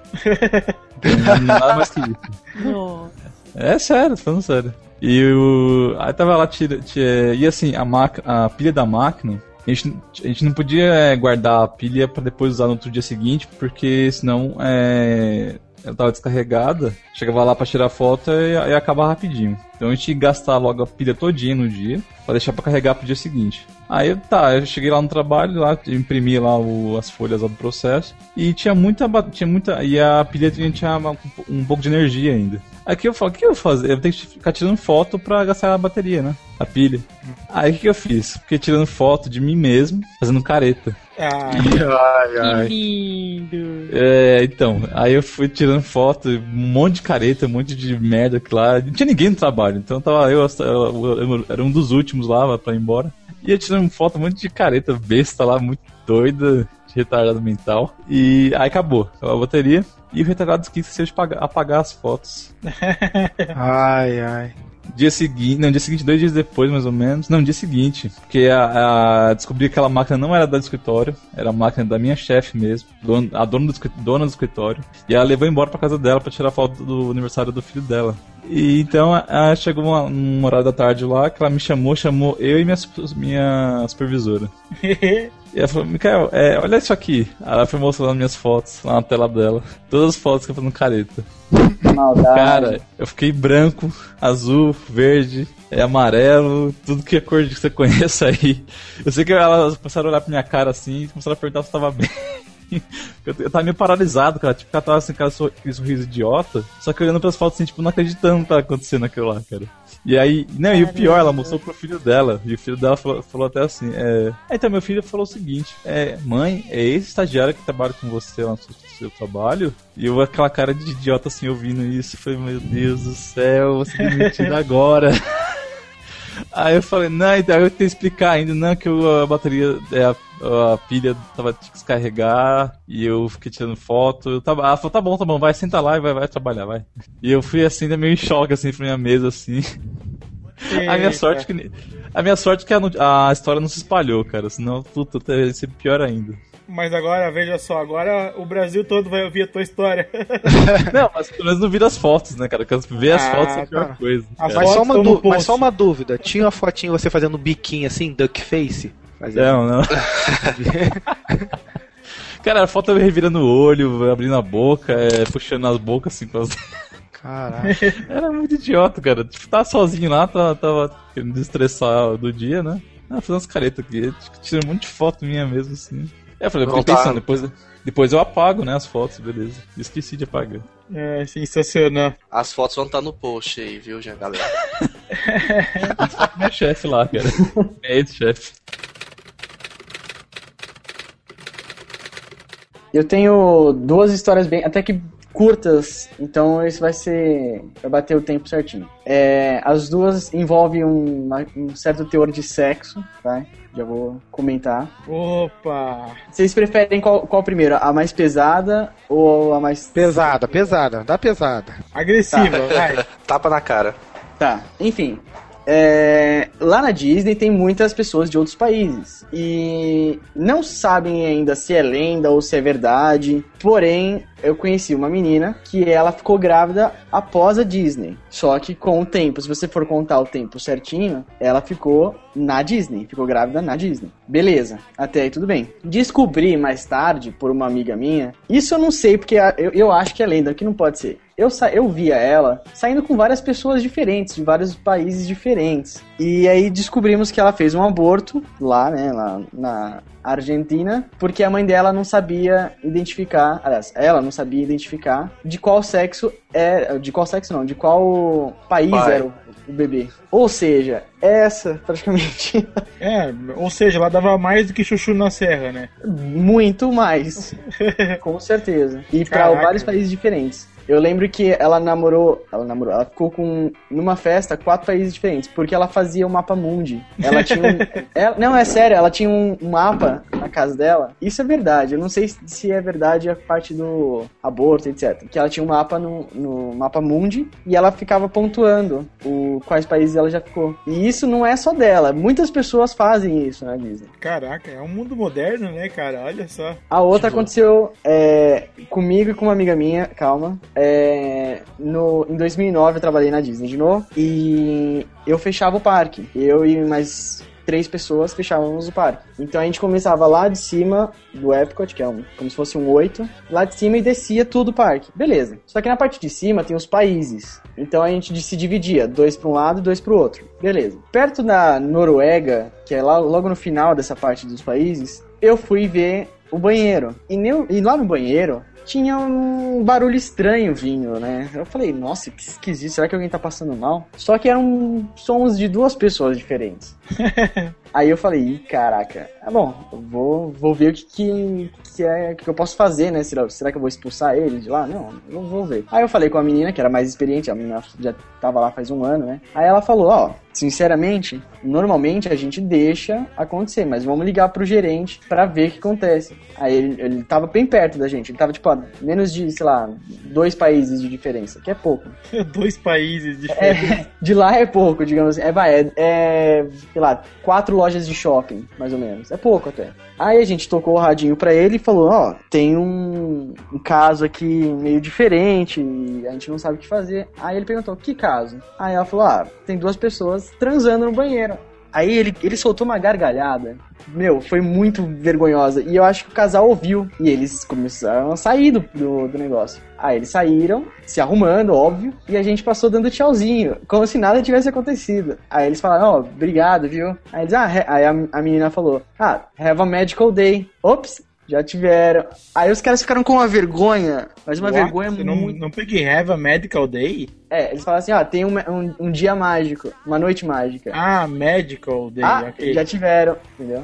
Nada mais que isso. Nossa. É sério, tô falando sério. E o. Aí tava lá, tira, tira- e assim, a, máquina, a pilha da máquina, a gente, a gente não podia é, guardar a pilha pra depois usar no outro dia seguinte, porque senão é, ela tava descarregada, chegava lá pra tirar foto e, e acaba rapidinho. Então a gente ia gastar logo a pilha todinha no dia, pra deixar pra carregar pro dia seguinte. Aí tá, eu cheguei lá no trabalho, lá, imprimi lá o- as folhas lá do processo, e tinha muita, tinha muita, e a pilha tinha, uma- um pouco de energia ainda. Aqui eu falo, o que eu vou fazer? Eu tenho que ficar tirando foto pra gastar a bateria, né? A pilha. Aí o que, eu fiz? Fiquei tirando foto de mim mesmo, fazendo careta. Ah, Ai, Que lindo. É, então, aí eu fui tirando foto, um monte de careta, um monte de merda que lá. Não tinha ninguém no trabalho, então tava eu, eu, eu- eu era um dos últimos lá pra ir embora. E eu tirando foto, um monte de careta besta lá, muito doida, de retardado mental. E aí acabou, acabou a bateria. E o retardado esqueceu de pagar- apagar as fotos. ai, ai. Dia seguinte, não, dia seguinte, dois dias depois, mais ou menos. Não, dia seguinte. Porque a, a- descobri que aquela máquina não era da do escritório, era a máquina da minha chefe mesmo, don- a dona do, dona do escritório. E ela levou embora pra casa dela pra tirar foto do aniversário do filho dela. E então a- chegou uma, um horário da tarde lá que ela me chamou, chamou eu e minha, minha supervisora. E ela falou, Mikael, é, olha isso aqui. Ela foi mostrando minhas fotos lá na tela dela. Todas as fotos que eu fazendo careta. Maldade. Cara, eu fiquei branco, azul, verde, é amarelo, tudo que é cor que você conheça aí. Eu sei que elas começaram a olhar pra minha cara assim e começaram a perguntar se eu tava bem. Eu, eu tava meio paralisado, cara. Tipo, ela tava assim, cara, sor- aquele sorriso idiota. Só que olhando pras fotos assim, tipo, não acreditando que tava acontecendo aquilo lá, cara. E aí, não, e o pior, ela mostrou pro filho dela. E o filho dela falou, falou até assim: é. "Ah, Então, meu filho falou o seguinte: é, mãe, é esse estagiário que trabalha com você lá no seu, seu trabalho? E eu, aquela cara de idiota assim, ouvindo isso, eu falei: Meu Deus do céu, você demitido agora. Aí eu falei, não, então eu tenho que explicar ainda, não, que eu- a bateria, é, a, a pilha tava tinha que descarregar e eu fiquei tirando foto. Eu tava, ela falou, tá bom, tá bom, vai, senta lá e vai, vai trabalhar, vai. E eu fui assim, ainda meio em choque, assim, pra minha mesa, assim. A minha sorte que. A minha sorte é que a, a história não se espalhou, cara. Senão, puta, teria sido pior ainda. Mas agora, veja só, agora o Brasil todo vai ouvir a tua história. Não, mas pelo menos não vira as fotos, né, cara? Porque ver as Ah, fotos é a pior tá. coisa. Mas só, uma du- mas só uma dúvida. Tinha uma fotinha você fazendo biquinho assim, duck face? Fazendo... Não, não. Cara, a foto revirando o olho, abrindo a boca, é, puxando as bocas assim com as... Caraca. Era muito idiota, cara. Tipo, tava sozinho lá, tava, tava querendo desestressar do dia, né? Ah, fazendo umas caretas aqui. Tipo, Tirei um monte de foto minha mesmo, assim. Aí eu falei, eu tá- pensando, depois, depois eu apago, né, as fotos, beleza. Esqueci de apagar. É sensacional. As fotos vão estar no post aí, viu, já, galera? Minha chefe lá, cara. É esse chefe. Eu tenho duas histórias bem, até que curtas, então esse vai ser, vai bater o tempo certinho. É, as duas envolvem um, um certo teor de sexo, tá? Já vou comentar. Opa! Vocês preferem qual, qual primeiro? A mais pesada ou a mais... Pesada, pesada, dá pesada. Agressiva, vai. Tapa na cara. Tá, enfim. É, lá na Disney tem muitas pessoas de outros países e não sabem ainda se é lenda ou se é verdade. Porém, eu conheci uma menina que ela ficou grávida após a Disney. Só que com o tempo, se você for contar o tempo certinho, ela ficou na Disney, ficou grávida na Disney. Beleza, até aí tudo bem. Descobri mais tarde por uma amiga minha. Isso eu não sei porque eu, eu acho que é lenda, que não pode ser. Eu, eu via ela saindo com várias pessoas diferentes, de vários países diferentes. E aí descobrimos que ela fez um aborto lá, né, lá na, Argentina, porque a mãe dela não sabia identificar, aliás, ela não sabia identificar de qual sexo é, de qual sexo não, de qual país Pai. era o, o bebê. Ou seja, essa praticamente É, ou seja, ela dava mais do que chuchu na serra, né? muito mais, com certeza. E para vários países diferentes. Eu lembro que ela namorou, ela namorou, ela ficou com numa festa quatro países diferentes, porque ela fazia o mapa mundi. Ela tinha um, ela- não é sério, ela tinha um mapa na casa dela. Isso é verdade. Eu não sei se é verdade a parte do aborto, etc. Que ela tinha um mapa no, no mapa mundi e ela ficava pontuando o quais países ela já ficou. E isso não é só dela. Muitas pessoas fazem isso na Disney. Caraca, é um mundo moderno, né, cara? Olha só. A outra aconteceu é, comigo e com uma amiga minha, calma. É, no, em 2009 eu trabalhei na Disney de novo e eu fechava o parque. Eu e mais três pessoas fechávamos o parque. Então a gente começava lá de cima do Epcot, que é um, como se fosse um 8, lá de cima e descia tudo o parque. Beleza. Só que na parte de cima tem os países. Então a gente se dividia, dois para um lado e dois para o outro. Beleza. Perto da Noruega, que é lá, logo no final dessa parte dos países, eu fui ver o banheiro. E, neu- e lá no banheiro tinha um barulho estranho vindo, né? Eu falei, nossa, que esquisito, será que alguém tá passando mal? Só que eram sons de duas pessoas diferentes. Aí eu falei, caraca, ah, bom, vou, vou ver o que, que, que é que eu posso fazer, né? Será, será que eu vou expulsar ele de lá? Não, eu vou ver. Aí eu falei com a menina, que era mais experiente, a menina já tava lá faz um ano, né? Aí ela falou, ó, sinceramente, normalmente a gente deixa acontecer, mas vamos ligar pro gerente pra ver o que acontece. Aí ele, ele tava bem perto da gente, ele tava tipo menos de, sei lá, dois países de diferença, que é pouco. Dois países diferentes. É, de lá é pouco, digamos assim. É, vai, é, é, sei lá, quatro lojas de shopping, mais ou menos. É pouco até. Aí a gente tocou o radinho pra ele e falou, ó, tem um, um caso aqui meio diferente, e a gente não sabe o que fazer. Aí ele perguntou, que caso? Aí ela falou, ah, tem duas pessoas transando no banheiro. Aí ele, ele soltou uma gargalhada. Meu, foi muito vergonhosa. E eu acho que o casal ouviu. E eles começaram a sair do, do, do negócio. Aí eles saíram, se arrumando, óbvio. E a gente passou dando tchauzinho, como se nada tivesse acontecido. Aí eles falaram, ó, obrigado, viu? Aí eles, ah, aí a, a menina falou, ah, have a magical day. Ops, já tiveram. Aí os caras ficaram com uma vergonha, mas uma What? vergonha Você muito. não, não peguei Have a Medical Day? É, eles falaram assim, ó, tem um, um, um dia mágico, uma noite mágica. Ah, Medical Day. Ah, já tiveram, entendeu?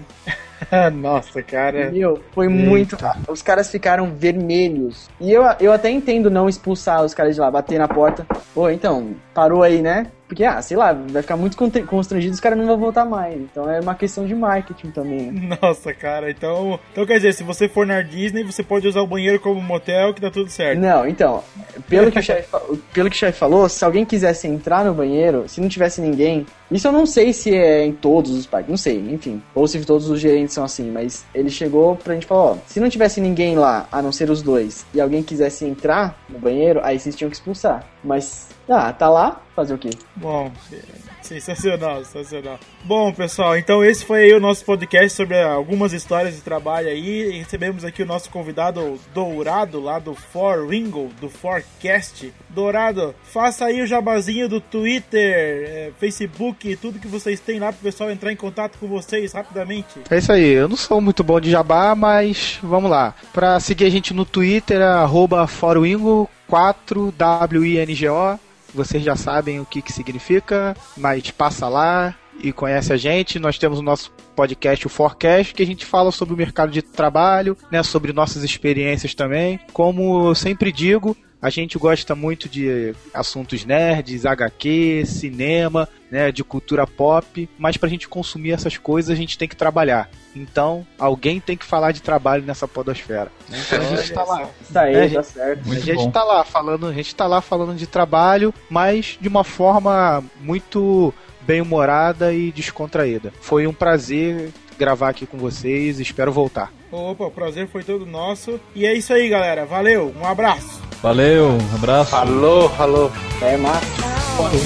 Nossa, cara. Meu, foi muito. Os caras ficaram vermelhos. E eu, eu até entendo não expulsar os caras de lá, bater na porta. Pô, então, parou aí, né? Porque, ah, sei lá, vai ficar muito constrangido, os caras não vão voltar mais. Então é uma questão de marketing também, né? Nossa, cara, então. Então quer dizer, se você for na Disney, você pode usar o banheiro como motel que tá tudo certo. Não, então, pelo que, o chefe, pelo que o chefe falou, se alguém quisesse entrar no banheiro, se não tivesse ninguém, isso eu não sei se é em todos os parques, não sei, enfim, ou se todos os gerentes são assim, mas ele chegou pra gente falar, ó, se não tivesse ninguém lá, a não ser os dois, e alguém quisesse entrar no banheiro, aí vocês tinham que expulsar. Mas, ah, tá lá, fazer o quê? Bom, sensacional, sensacional. Bom, pessoal, então esse foi aí o nosso podcast sobre algumas histórias de trabalho aí. E recebemos aqui o nosso convidado Dourado, lá do For Ringo, do Forecast. Dourado, faça aí o jabazinho do Twitter, é, Facebook, tudo que vocês têm lá pro pessoal entrar em contato com vocês rapidamente. É isso aí, eu não sou muito bom de jabá, mas vamos lá. Pra seguir a gente no Twitter, é arroba forwingo 4wingo, vocês já sabem o que, que significa, mas passa lá e conhece a gente. Nós temos o nosso podcast, o Forecast, que a gente fala sobre o mercado de trabalho, né, sobre nossas experiências também. Como eu sempre digo, a gente gosta muito de assuntos nerds, HQ, cinema, né, de cultura pop, mas pra gente consumir essas coisas a gente tem que trabalhar. Então, alguém tem que falar de trabalho nessa podosfera. né? Então a gente tá lá. Isso aí, É, tá certo. a gente bom. tá lá falando, a gente tá lá falando de trabalho, mas de uma forma muito bem humorada e descontraída. Foi um prazer gravar aqui com vocês, espero voltar. Opa, o prazer foi todo nosso. E é isso aí, galera. Valeu, um abraço. Valeu, um abraço. Alô, alô. É massa. Fora